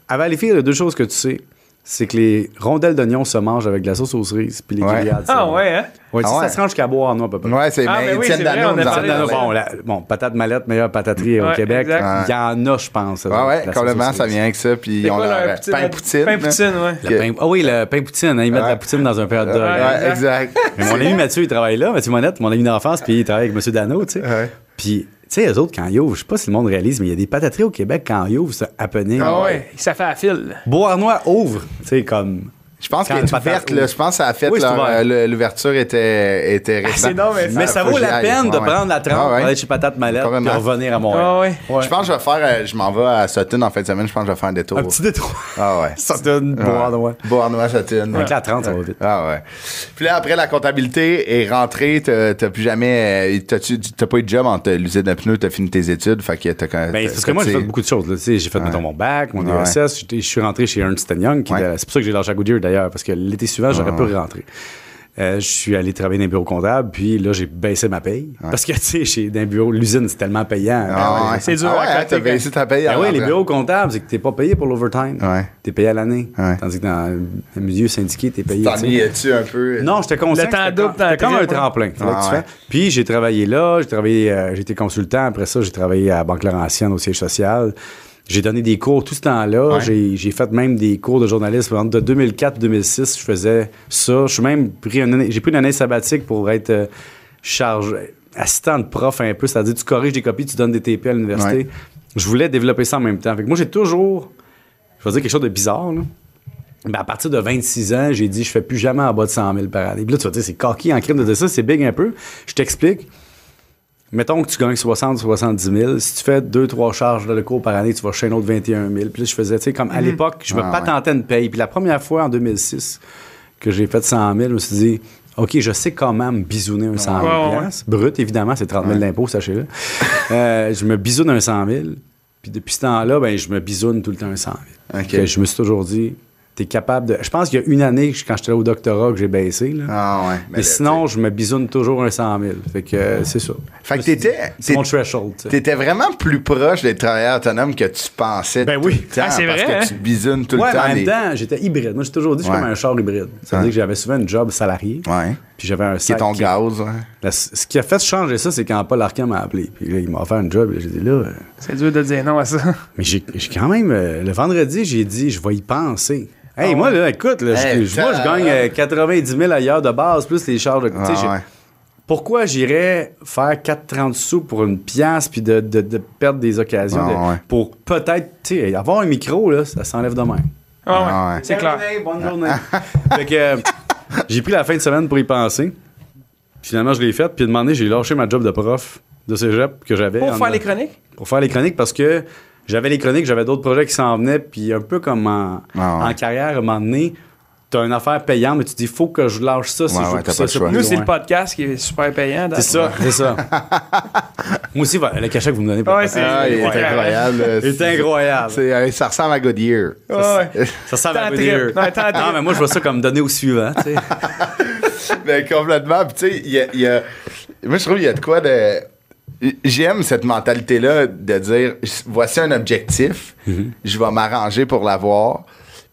À Valleyfield, il y a deux choses que tu sais. C'est que les rondelles d'oignon se mangent avec de la sauce aux cerises, puis les Ouais. grillades. Ah ouais, hein? Ouais, Ah ouais. ça se range qu'à boire, non, à peu près. Ouais, c'est Ah, mais ben oui, vrai, Dano bon, la- bon, patate mallette, meilleure pataterie au Ouais, Québec. exact. Il y en a, je pense. Ouais, ouais, la complètement, ça vient avec ça. Puis on quoi, a poutine? pain poutine. Pain poutine, ouais. Le Ah oui, le pain poutine. hein, ils mettent Ouais. la poutine dans un pain dog. Ouais, exact. Mais mon ami Mathieu, il travaille là. Mathieu Monette, mon ami d'enfance, puis il travaille avec M. Dano, tu sais. Ouais. Puis, sais, eux autres, quand ils ouvrent, je sais pas si le monde réalise, mais il y a des patateries au Québec, quand ils ouvrent, c'est happening. Ah ouais, ça fait à fil. Beauharnois ouvre, tu sais, comme. Je pense Quand qu'elle est ouverte, là. Je pense que ça a fait Oui, l'ouverture était, était récente. c'est non, mais Mais ça vaut la peine de Ouais, prendre la trempe Ah ouais. pour aller chez Patate Mallette puis Complètement. revenir à Montréal. Ah ouais. Je pense que je vais faire, euh, je m'en vais à Sutton en fin de semaine, je pense que je vais faire un détour. Un petit détroit. Ah ouais. Donne Beauharnois. Beauharnois, Sutton. Avec la 30, ça va vite. Ah ouais. Puis là, après, la comptabilité est rentrée, t'as t'as plus jamais. euh, T'as pas eu de job entre l'usine de pneus, t'as fini tes études, fait que t'as quand Ben, t'as- parce que moi, j'ai fait beaucoup de choses. là. Tu sais, J'ai fait, mettons, mon bac, mon. DSS. j'étais- Je suis rentré chez Ernst Young. C'est pour ça que j'ai lâché à Goodyear, d'ailleurs, parce que l'été suivant, j'aurais Ouais. pu rentrer. Euh, je suis allé travailler dans un bureau comptable, puis là, j'ai baissé ma paye. Parce que, tu sais, chez dans un bureau, l'usine, c'est tellement payant. Ah, ouais. C'est dur Ah à ouais, côté, t'as quand- baissé ta paye. Ben oui, les bureaux comptables, c'est que t'es pas payé pour l'overtime. Ouais. T'es payé à l'année. Ouais. Tandis que dans le milieu syndiqué, t'es payé. T'ennuyais-tu un peu? Non, j'étais conscient. Le temps double, comme- c'était temps comme un tremplin. Ah que tu ouais. fasses. Puis j'ai travaillé là, j'ai travaillé, euh, j'ai été consultant. Après ça, j'ai travaillé à Banque Laurentienne au siège social. J'ai donné des cours tout ce temps-là. Ouais. J'ai, j'ai fait même des cours de journalisme. Entre 2004 et 2006, je faisais ça. Je suis même pris une année, j'ai pris une année sabbatique pour être euh, chargé, assistant de prof un peu. C'est-à-dire, tu corriges des copies, tu donnes des TP à l'université. Ouais. Je voulais développer ça en même temps. Fait que moi, j'ai toujours, je vais dire quelque chose de bizarre, là. Ben, à partir de 26 ans, j'ai dit, je fais plus jamais en bas de 100 000 par année. Puis là, tu vas dire, c'est coquille en crime de dire ça, c'est big un peu. Je t'explique. Mettons que tu gagnes 60 70 000. Si tu fais 2-3 charges de cours par année, tu vas chez un autre 21 000. Puis là, je faisais, tu sais, comme à l'époque, je me Ah, patentais une paye. Puis la première fois, en 2006, que j'ai fait 100 000, je me suis dit, OK, je sais comment me bisouner un 100 000 Ouais, ouais, piastres. Brut, évidemment, c'est 30 000 d'impôts, sachez-le. Euh, je me bisoune un 100 000. Puis depuis ce temps-là, ben, je me bisoune tout le temps un 100 000. OK. Fait que je me suis toujours dit, t'es capable de. Je pense qu'il y a une année, quand j'étais au doctorat, que j'ai baissé. Là. Ah ouais. Mais là, sinon, je me bisoune toujours un 100 000. Fait que euh, c'est ça. Fait que t'étais. C'est mon threshold. tu. T'étais vraiment plus proche d'être travailleur autonome que tu pensais. Ben tout oui. le temps, Ah, c'est parce vrai, que hein? tu bisounes tout ouais, le temps. mais en même les- temps, j'étais hybride. Moi, j'ai toujours dit que je suis Ouais. comme un char hybride. Ça veut Ouais. dire que j'avais souvent un job salarié. Ouais. Puis j'avais un Qui est ton sac gaz, ouais. La- ce qui a fait changer ça, c'est quand Paul Arcand m'a appelé. Puis là, il m'a offert un job. J'ai dit là. euh, C'est dur de dire non à ça. Mais j'ai j'ai quand même. euh, le vendredi, j'ai dit, je vais y penser. Hey, moi, là, écoute, là, je- Hey, je- moi, je gagne euh, 90 000 ailleurs de base, plus les charges de. Ah, ouais. Pourquoi j'irais faire 4,30 sous pour une pièce puis de, de- de perdre des occasions Ah, de- ouais. pour peut-être, tu sais, avoir un micro, là, ça s'enlève de même. Ah ouais, Ah ouais. c'est clair. Terminé, bonne journée. fait que euh, j'ai pris la fin de semaine pour y penser. Finalement, je l'ai fait. Puis, de moment donné, j'ai lâché ma job de prof de cégep que j'avais. Pour en- faire les chroniques? pour faire les chroniques parce que j'avais les chroniques, j'avais d'autres projets qui s'en venaient, puis un peu comme en, Ah ouais. en carrière, à un moment donné, t'as une affaire payante, mais tu dis, faut que je lâche ça si Ouais, je veux ouais, que t'as ça choix. Nous, c'est le podcast qui est super payant. C'est ça, c'est ça. Moi aussi, le cachet que vous me donnez pour Ouais, c'est- Ah, il est incroyable. il est incroyable. C'est- euh, ça ressemble à Goodyear. Ouais. Ça ressemble à Goodyear. Non, tripes. mais moi, je vois ça comme donner au suivant, tu sais. Ben, complètement. Puis, tu sais, il y a, il y a- Moi, je trouve qu'il y a de quoi de. J'aime cette mentalité-là de dire voici un objectif, Mhm. je vais m'arranger pour l'avoir.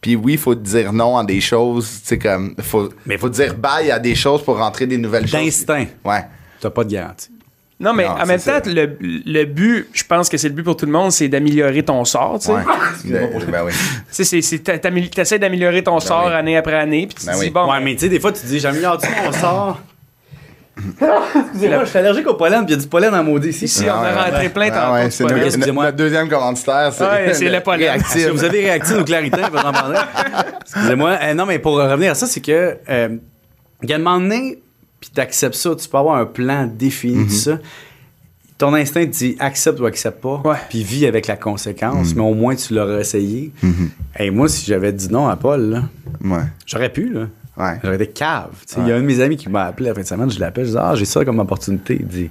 Puis oui, il faut dire non à des choses, tu sais, comme. Faut, Mais faut dire bye à des choses pour rentrer des nouvelles choses. D'instinct. Ouais. T'as pas de garantie. Non, mais Non, en même temps, le, le but, je pense que c'est le but pour tout le monde, c'est d'améliorer ton sort, tu sais. Ouais. Ben, ben oui. T'essaies d'améliorer ton sort oui. année après année, puis tu Ben dis, oui. bon, ouais, mais tu sais, des fois, tu te dis, j'améliore-tu mon sort? Excusez-moi, je suis allergique au pollen, puis il y a du pollen en maudit ici. ici, on a Ah rentré plein Ah tantôt, ouais, c'est notre, deuxième commanditaire. C'est le pollen. réactif. Vous avez réactif ou clarité, vous en parler? Excusez-moi. Euh, non, mais pour revenir à ça, c'est que euh, il y a un moment donné, puis t'acceptes ça, tu peux avoir un plan défini de ça. Ton instinct te dit accepte ou accepte pas, puis vis avec la conséquence, mais au moins tu l'auras essayé. Et moi, si j'avais dit non à Paul, là, Ouais. j'aurais pu, là. Ouais. J'aurais été cave. Il y a un de mes amis qui m'a appelé la fin de semaine, je l'appelle, je dis Ah, j'ai ça comme opportunité. Il dit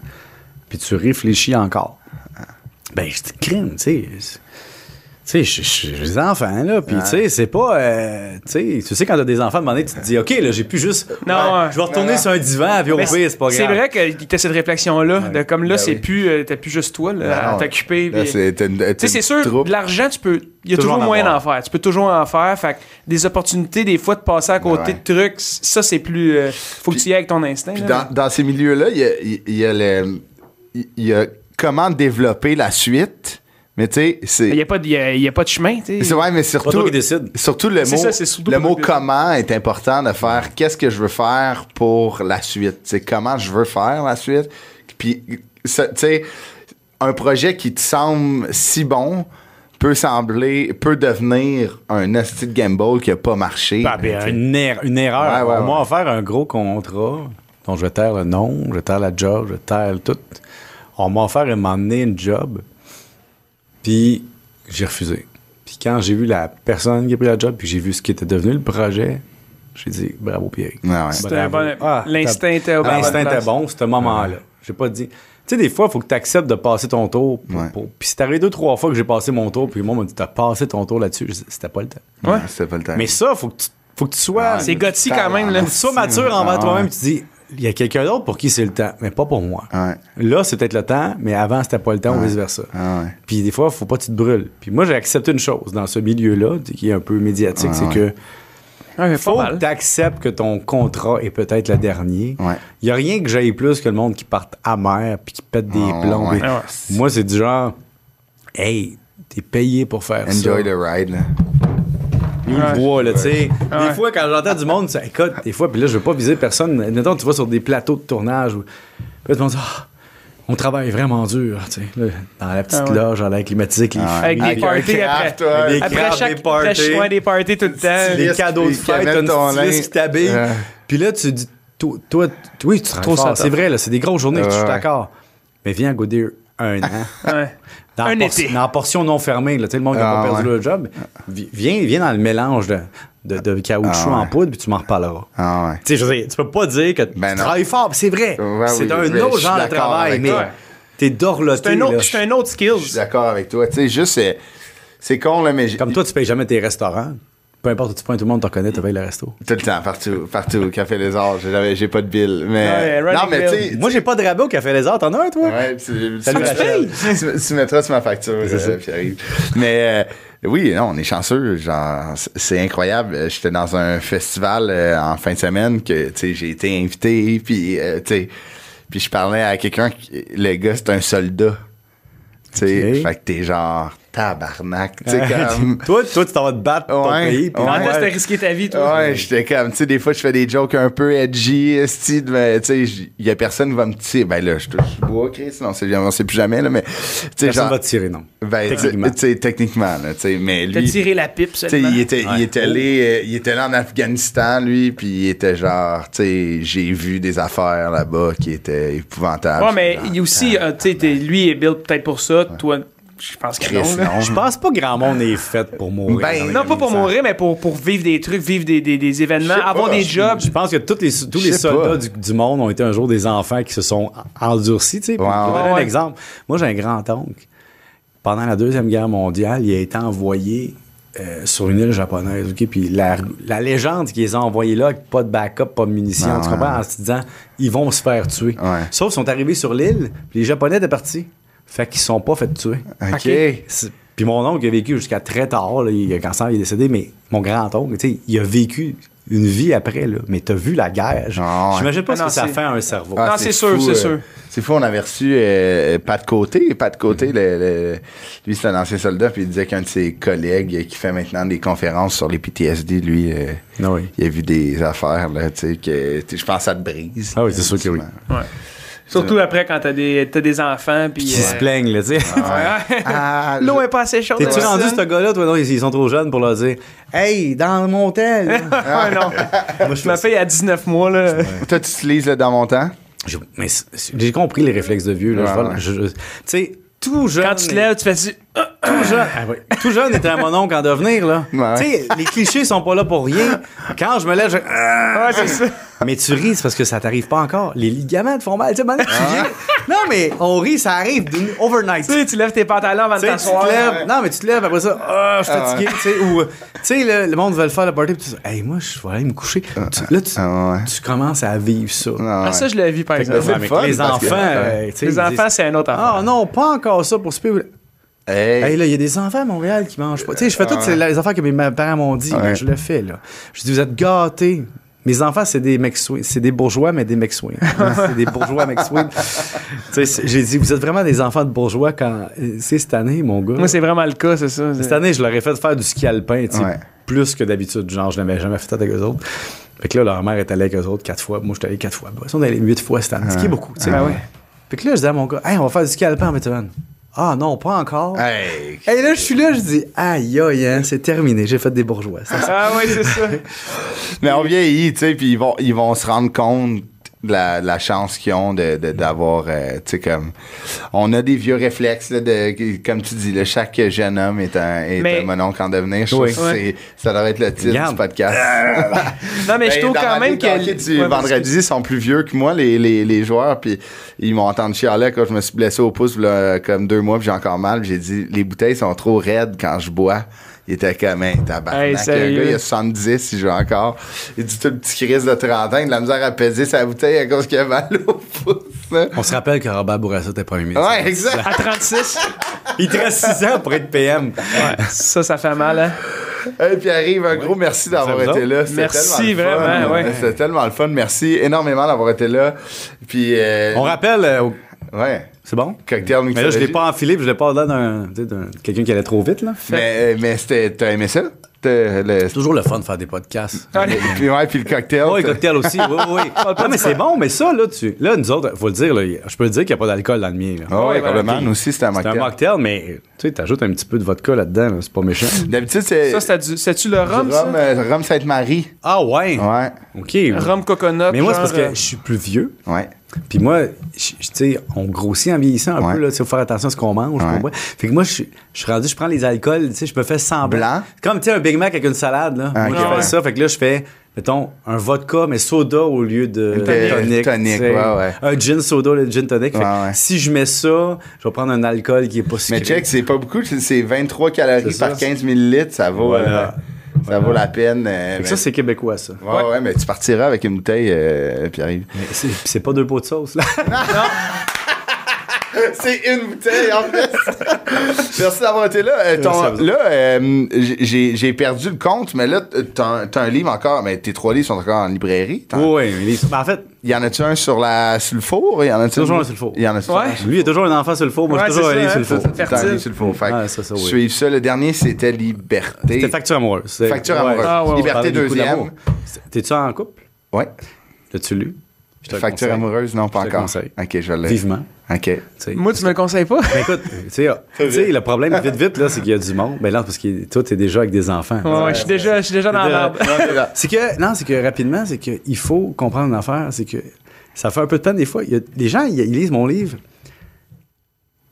Puis tu réfléchis encore. Ben, je dis crime, tu sais. Tu sais, j'ai des enfants, là, puis tu sais, c'est pas... euh, tu sais, tu sais, quand t'as des enfants, à un moment donné, tu te dis, OK, là, j'ai plus juste... Non, Ouais. Je vais retourner sur un divan, puis au pire, c'est pas grave. C'est vrai que t'as cette réflexion-là, de comme là, Ben c'est oui. plus, euh, t'as plus juste toi, là, à Non, t'occuper. Tu sais, c'est sûr, troupe. de l'argent, tu peux. Il y a Toujours toujours en moyen d'en faire. Tu peux toujours en faire. Fait que des opportunités, des fois, de passer à côté Ouais. de trucs, ça, c'est plus. euh, faut que tu y ailles avec ton instinct. Puis dans, dans ces milieux-là, il y a, il y a le- il y a comment développer la suite. Mais tu sais, c'est. Il n'y a, pas de- y a- il y a pas de chemin, tu sais. C'est vrai, mais Pas toi surtout, surtout le C'est mot, ça, c'est surtout le mot comment est important de faire qu'est-ce que je veux faire pour la suite. C'est comment je veux faire la suite. Puis, tu sais, un projet qui te semble si bon peut sembler, peut devenir un asti de gamble qui a pas marché. Ben, une, er- une erreur. Ouais, ouais, On m'a offert un gros contrat dont je vais taire le nom, je vais taire la job, je vais taire tout. On m'a offert à un moment donné une job, puis j'ai refusé. Puis quand j'ai vu la personne qui a pris la job, puis j'ai vu ce qui était devenu le projet, j'ai dit bravo Pierre. Ouais. Bon- Ah, L'instinct était bon L'instinct était bon, ce moment-là. J'ai pas dit. Tu sais, des fois, il faut que tu acceptes de passer ton tour. pour- Ouais. pour- Puis c'est arrivé deux, trois fois que j'ai passé mon tour, puis le monde m'a dit T'as passé ton tour là-dessus. Je dis, C'était pas le temps. Ouais, C'était pas le temps. Mais ça, faut que tu Faut que tu sois. C'est gothique quand même, là. Faut que tu sois mature envers Ah, toi-même. Tu te dis, il y a quelqu'un d'autre pour qui c'est le temps, mais pas pour moi. Ouais. Là, c'est peut-être le temps, mais avant, c'était pas le temps ou vice-versa. Ah ouais. Puis des fois, faut pas que tu te brûles. Puis moi, j'ai accepté une chose dans ce milieu-là, qui est un peu médiatique, Ouais, c'est ouais. que Ouais, faut que tu acceptes que ton contrat est peut-être le dernier. Ouais. Il y a rien que j'aille plus que le monde qui parte amer puis qui pète des Ah, plombs. ouais. Puis Ah ouais. Moi, c'est du genre, hey, t'es payé pour faire Enjoy ça. the ride, là. Il le voit, là, tu sais. Ouais. Des fois, quand j'entends du monde, ça écoute, des fois, puis là, je veux pas viser personne. Mettons, tu vas sur des plateaux de tournage où, puis là, tout le monde dit, Ah, on travaille vraiment dur, tu sais, dans la petite Ah ouais. loge, dans l'air climatisé, avec les Ah ouais. Avec des Avec parties craft, après. Des Après chaque, des parties. après chaque- des parties tout le temps. les Styliste, cadeaux de puis fête, t'as une qui t'habille. Puis là, tu dis, toi, toi, oui, tu Trop fort, ça c'est vrai, là, c'est des grosses journées, je suis d'accord. Mais viens à Goodyear un an. Ouais. Dans, Un la été. dans la portion non fermée, là, le monde qui n'a Ah, pas perdu ouais. leur job, vi- viens, viens dans le mélange de, de, de caoutchouc Ah, en poudre, puis tu m'en reparleras. Ah ouais. Tu sais, tu peux pas dire que Ben tu non. travailles fort, c'est vrai. Ouais, c'est oui, un autre genre de travail, mais t'es dorloté. C'est un autre, un autre Je suis d'accord avec toi. Tu sais, juste, c'est, c'est con, là, mais Comme toi, tu payes jamais tes restaurants. Peu importe où tu pointes, tout le monde te reconnaît, tu payes le resto. Tout le temps, partout, partout, Café Les Arts. J'ai, pas de bill. Mais, Ouais, non, mais bill. tu sais. Moi, j'ai pas de rabais au Café Les Arts. T'en as un, toi? Ouais, tu, Salut, tu, tu, tu mettras sur ma facture, euh, Pierre-Yves. Mais euh, oui, non, on est chanceux. Genre, c'est- c'est incroyable. Euh, J'étais dans un festival euh, en fin de semaine que tu sais, j'ai été invité, puis euh, tu sais, puis je parlais à quelqu'un, le gars c'est un soldat. Tu sais, Ok. fait que t'es genre tabarnak. Tu sais, comme. toi, toi, tu t'en vas te battre pour ton Ouais, pays. puis ouais. T'as risqué ta vie, toi? Ouais, j'étais comme, tu sais, des fois, je fais des jokes un peu edgy, style, mais tu sais, il y a personne qui va me tirer. Ben là, je touche bois, Chris, non, c'est, on sait plus jamais, là, mais, tu sais, Personne genre, va te tirer, non. ben, tu sais, techniquement. tu sais, techniquement, là, tu sais, mais T'as lui, tu tiré la pipe seulement. il était, Ouais. il était allé, euh, il était là en Afghanistan, lui, puis il était genre, tu sais, j'ai vu des affaires là-bas qui étaient épouvantables. Ouais, mais il aussi, euh, tu sais, lui est built peut-être pour ça. Toi, je pense que non. là. Je pense pas que grand monde est fait pour mourir. Ben, Non, pas pour mourir, mais pour, pour vivre des trucs, vivre des, des, des événements, avoir pas, des jobs. Je pense que tous les, tous les soldats du, du monde ont été un jour des enfants qui se sont endurcis. Tu sais. Ouais. donner un exemple. Moi, j'ai un grand-oncle. Pendant la Deuxième Guerre mondiale, il a été envoyé euh, sur une île japonaise. ok? Puis la, la légende qui les a envoyés là, avec pas de backup, pas de munitions, Ah, tu ouais. comprends? En se disant, ils vont se faire tuer. Ouais. Sauf qu'ils sont arrivés sur l'île, puis les Japonais étaient partis. Fait qu'ils sont pas fait tuer. OK. Puis mon oncle il a vécu jusqu'à très tard, là, il, quand ça, il est décédé, mais mon grand-oncle, tu sais, il a vécu une vie après, là. Mais t'as vu la guerre. j- Ah. J'imagine pas Ah ce non, que ça fait à un cerveau. Ah, Non, c'est sûr, c'est euh, sûr. C'est fou, on avait reçu euh, Côté. Pat Côté, le, le- lui, c'est un ancien soldat, puis il disait qu'un de ses collègues qui fait maintenant des conférences sur les PTSD, lui, euh, Ah oui. il a vu des affaires, là, tu sais, que je pense que ça te brise. Ah oui, c'est sûr que oui. Ouais. Surtout après quand t'as des, t'as des enfants. Puis, Qui se euh, plaignent, là, tu sais. ouais. Ah, L'eau je- est pas assez chaude. T'es-tu ouais. rendu ce gars-là, toi? Non, ils ils sont trop jeunes pour leur dire Hey, dans mon tel! Ouais, non. Ma fille a 19 mois, là. Toi, tu utilises le dans mon temps? J'ai- compris les réflexes de vieux, là. Ouais, Je vois- ouais. je- je- Tu sais, tout jeune. Quand tu te lèves, tu fais du. tout jeune, ah oui. tout jeune était un mon oncle en devenir, là. Ouais. Tu sais, les clichés sont pas là pour rien. Quand je me lève, je. Ouais, c'est ça. Mais tu ris, c'est parce que ça t'arrive pas encore. Les ligaments te font mal. Tu sais, maintenant, tu Ah. viens- Non, mais on rit, ça arrive d'une overnight. Tu sais, tu lèves tes pantalons avant de Tu sais, tu t'asseoir. non, mais tu te lèves après ça, ah, je suis Ah, fatigué, tu sais, ou, tu sais, le, le monde veut le faire, le party, puis tu dis, hey, moi, je vais aller me coucher. Tu- là, tu, ah, ouais. tu commences à vivre ça. Ah, Ah, ça, je l'ai vu, par exemple. fun, les que- enfants, euh, Les enfants, c'est un autre affaire. Ah non, pas encore ça pour souper. Hey. Hey, là, il y a des enfants à Montréal qui mangent pas. Tu sais, je fais toutes ces- les affaires que mes parents m'ont dit, Ouais. mais je le fais, là. Je dis, vous êtes gâtés. Mes enfants, c'est des mecs. C'est des bourgeois, mais des mecs c'est des bourgeois mecs j'ai dit, vous êtes vraiment des enfants de bourgeois quand. euh, C'est cette année, mon gars. Moi, c'est vraiment le cas, c'est ça. Cette année, je leur ai fait faire du ski alpin, Ouais. plus que d'habitude. Genre, je n'avais jamais fait ça avec eux autres. Fait que là, leur mère est allée avec eux autres quatre fois. Moi, j'étais allé quatre fois. Ils sont allés huit fois cette année. Ce qui est beaucoup, tu sais. Oui. Fait que là, je dis à mon gars, hey, on va faire du ski alpin en Beethoven. Ah non, pas encore. Hey. Et là, je suis là, je dis, aïe, aïe, hein, c'est terminé, j'ai fait des bourgeois. Ça, Ah, oui, c'est ça. Mais on vieillit, tu sais, puis ils vont, ils vont se rendre compte la, de la chance qu'ils ont de, de- d'avoir, euh, tu sais, comme... On a des vieux réflexes, là, de, comme tu dis, là, chaque jeune homme est un, est Mais- un mononcle en devenir. Je Oui. trouve que c'est- ça devrait être le titre Regarde. du podcast. Non, mais je Ben, trouve quand même que. du Ouais, vendredi sont plus vieux que moi, les, les, les joueurs, puis ils m'ont entendu chialer quand je me suis blessé au pouce, là, comme deux mois, puis j'ai encore mal. J'ai dit, les bouteilles sont trop raides quand je bois. Il était comme, hey, tabarnak. Hey, le gars, il a 70, il joue encore. Il dit tout le petit crise de 30 ans, il a de la misère à peser sa bouteille à cause qu'il a mal au pouce. On se rappelle que Robert Bourassa était premier ministre. Ouais, exact. À 36, Il te reste 6 ans pour être PM. ça, ça fait mal, hein? Hey, puis arrive, un gros merci d'avoir été là. Merci, tellement vraiment, ouais. C'était tellement le fun. Merci énormément d'avoir été là. Puis, euh, On rappelle, euh, au- ouais, c'est bon? cocktail Mais là, je l'ai pas enfilé, puis je l'ai pas là d'un, tu sais, d'un- quelqu'un qui allait trop vite, là. Mais, euh, mais c'était, t'as aimé ça? Le- C'est toujours le fun de faire des podcasts. puis, ouais, puis le cocktail. Oui, t'as- cocktail aussi, oui, oui. oui. Non, mais c'est bon, mais ça, là, tu, là, nous autres, faut le dire, là, je peux le dire qu'il n'y a pas d'alcool dans le mien, là. Ah ouais, Ouais, ok. Nous aussi, c'était un C'est un mocktail. mocktail, mais tu sais, t'ajoutes un petit peu de vodka là-dedans, là, c'est pas méchant. D'habitude, c'est. Ça, c'était du- c'est-tu le rhum, du ça? rhum, euh, rhum Sainte-Marie. Ah ouais? Ouais. OK. Rhum coconut. Mais moi, c'est parce que euh, je suis plus vieux. Ouais. Puis moi, tu sais, on grossit en vieillissant un Ouais. peu, là. Il faut faire attention à ce qu'on mange. Ouais. Fait que moi, je suis rendu, je prends les alcools, tu sais, je me fais semblant. Blanc? Comme, tu sais, un Big Mac avec une salade, là. Ah, moi, je fais ça. Fait que là, je fais, mettons, un vodka, mais soda au lieu de tonic. tonic, tu sais. ouais, ouais. Un gin soda au lieu de gin tonic. Fait que Ouais, si je mets ça, je vais prendre un alcool qui est pas sucré. Mais check, c'est pas beaucoup. c'est- C'est 23 calories ça. par 15 millilitres. Ça vaut, Voilà. euh, ça vaut la peine. euh, Fait que mais- ça, c'est québécois, ça. Ouais, ouais, mais tu partiras avec une bouteille, euh, Pierre-Yves. Mais c'est pas deux pots de sauce, là. C'est une bouteille, en fait. Merci d'avoir été là. Euh, ton- là, euh, j'ai j'ai perdu le compte, mais là, t'as t'as un livre encore. Mais tes trois livres sont encore en librairie. Oui, les- ben, en fait, Y en a-tu un sur, la, sur le four? Y en a-tu Toujours un sur le four. Y en a Ouais. lui, il a toujours un enfant sur le four. Moi, Ouais, j'ai toujours un livre ça, sur le four. c'est- T'as un Fertile. livre sur le four. Fait que Ouais, ça, ça, oui. Suivre ça. Le dernier, c'était Liberté. C'était facture amoureuse. Facture amoureuse. Ah, ouais. Liberté deuxième. T'es-tu en couple? Ouais. L'as-tu lu? Je te Facture conseille. amoureuse, non, pas Je te encore. conseille. Ok, je l'ai. Vivement. Ok. Moi, tu me le conseilles pas? Mais écoute, tu sais, tu sais, le problème, vite, vite, là, c'est qu'il y a du monde. Ben là, parce que toi, t'es déjà avec des enfants. Ouais, ouais, je suis déjà, je suis déjà dans la merde. C'est que, non, c'est que rapidement, c'est qu'il faut comprendre une affaire, c'est que ça fait un peu de peine des fois. Il y a, les gens, ils, ils lisent mon livre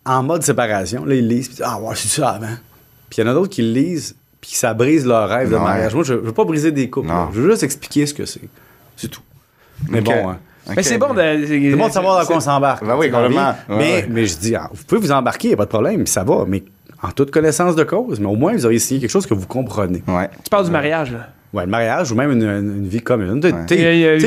en mode séparation. Là, ils lisent, puis ah, ouais, c'est ça avant. Puis il y en a d'autres qui le lisent, puis ça brise leur rêve de Ouais. mariage. Moi, je, je veux pas briser des couples. Je veux juste expliquer ce que c'est. C'est tout. Mais bon, hein. Mais c'est bon de. C'est bon de savoir dans quoi on s'embarque. Ben oui, complètement. Ouais, mais, ouais. mais je dis, ah, vous pouvez vous embarquer, il n'y a pas de problème, ça va. Mais en toute connaissance de cause, mais au moins, vous auriez signé quelque chose que vous comprenez. Ouais. Tu parles du mariage, là. Ouais, le mariage ou même une, une- une vie commune. T'sais, tu-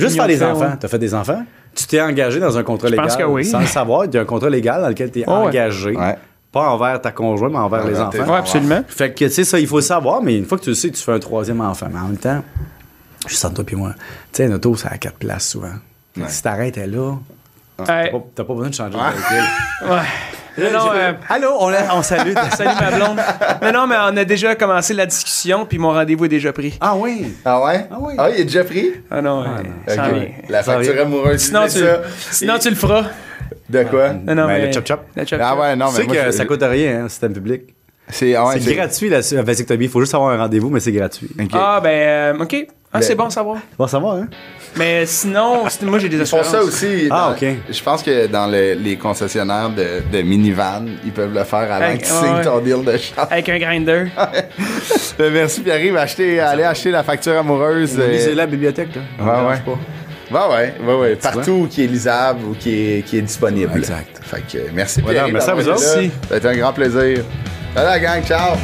juste faire de des enfants. ouais. Tu as fait des enfants? Tu t'es engagé dans un contrat Je légal. pense que oui. Sans le savoir, il y a un contrat légal dans lequel tu es Ouais, ouais. engagé. Ouais. Pas envers ta conjointe, mais envers Ouais, les enfants. Ouais, absolument. Fait que, tu sais, ça, il faut le savoir, mais une fois que tu le sais, tu fais un troisième enfant. Mais en même temps, juste entre toi et moi, tu sais, une auto, c'est à quatre places souvent. Si t'arrêtes elle là, t'as pas, t'as pas besoin de changer de véhicule. Ouais. Non, euh, Allô, on, on salue. salut ma blonde. Mais non, mais on a déjà commencé la discussion, puis mon rendez-vous est déjà pris. ah oui. Ah ouais? Ah oui. Ah, il est déjà pris? Ah non, euh, vient. La facture amoureuse. Sinon, c'est tu, ça. sinon tu le feras. De quoi? Non, non, Ben, mais le chop-chop. Ah ouais, non, tu mais sais moi, que je- ça coûte rien, hein, système public. C'est ah ouais, c'est gratuit, la, vasectomie. Il faut juste avoir un rendez-vous, mais c'est gratuit. Ah, ben, euh, OK. Ah, c'est bon à savoir. Bon, ça va, hein? Mais sinon, moi, j'ai des Ils font ça aussi. Ah, dans- ok. Je pense que dans le- les concessionnaires de, de minivan, ils peuvent le faire avant que tu signes ouais. ton deal de char. Avec un grinder. Ben, merci Pierre-Yves. Achetez- Allez acheter la facture amoureuse. euh, Lisez-la à la bibliothèque, là. Ouais, ouais. pas. Ouais, ouais, ouais, ouais. Partout qui est lisable ou qui est, qui est disponible. Exact. Fait que euh, merci Voilà, Pierre-Yves. merci à vous autres. là. Ça a été un grand plaisir. La gang, ciao!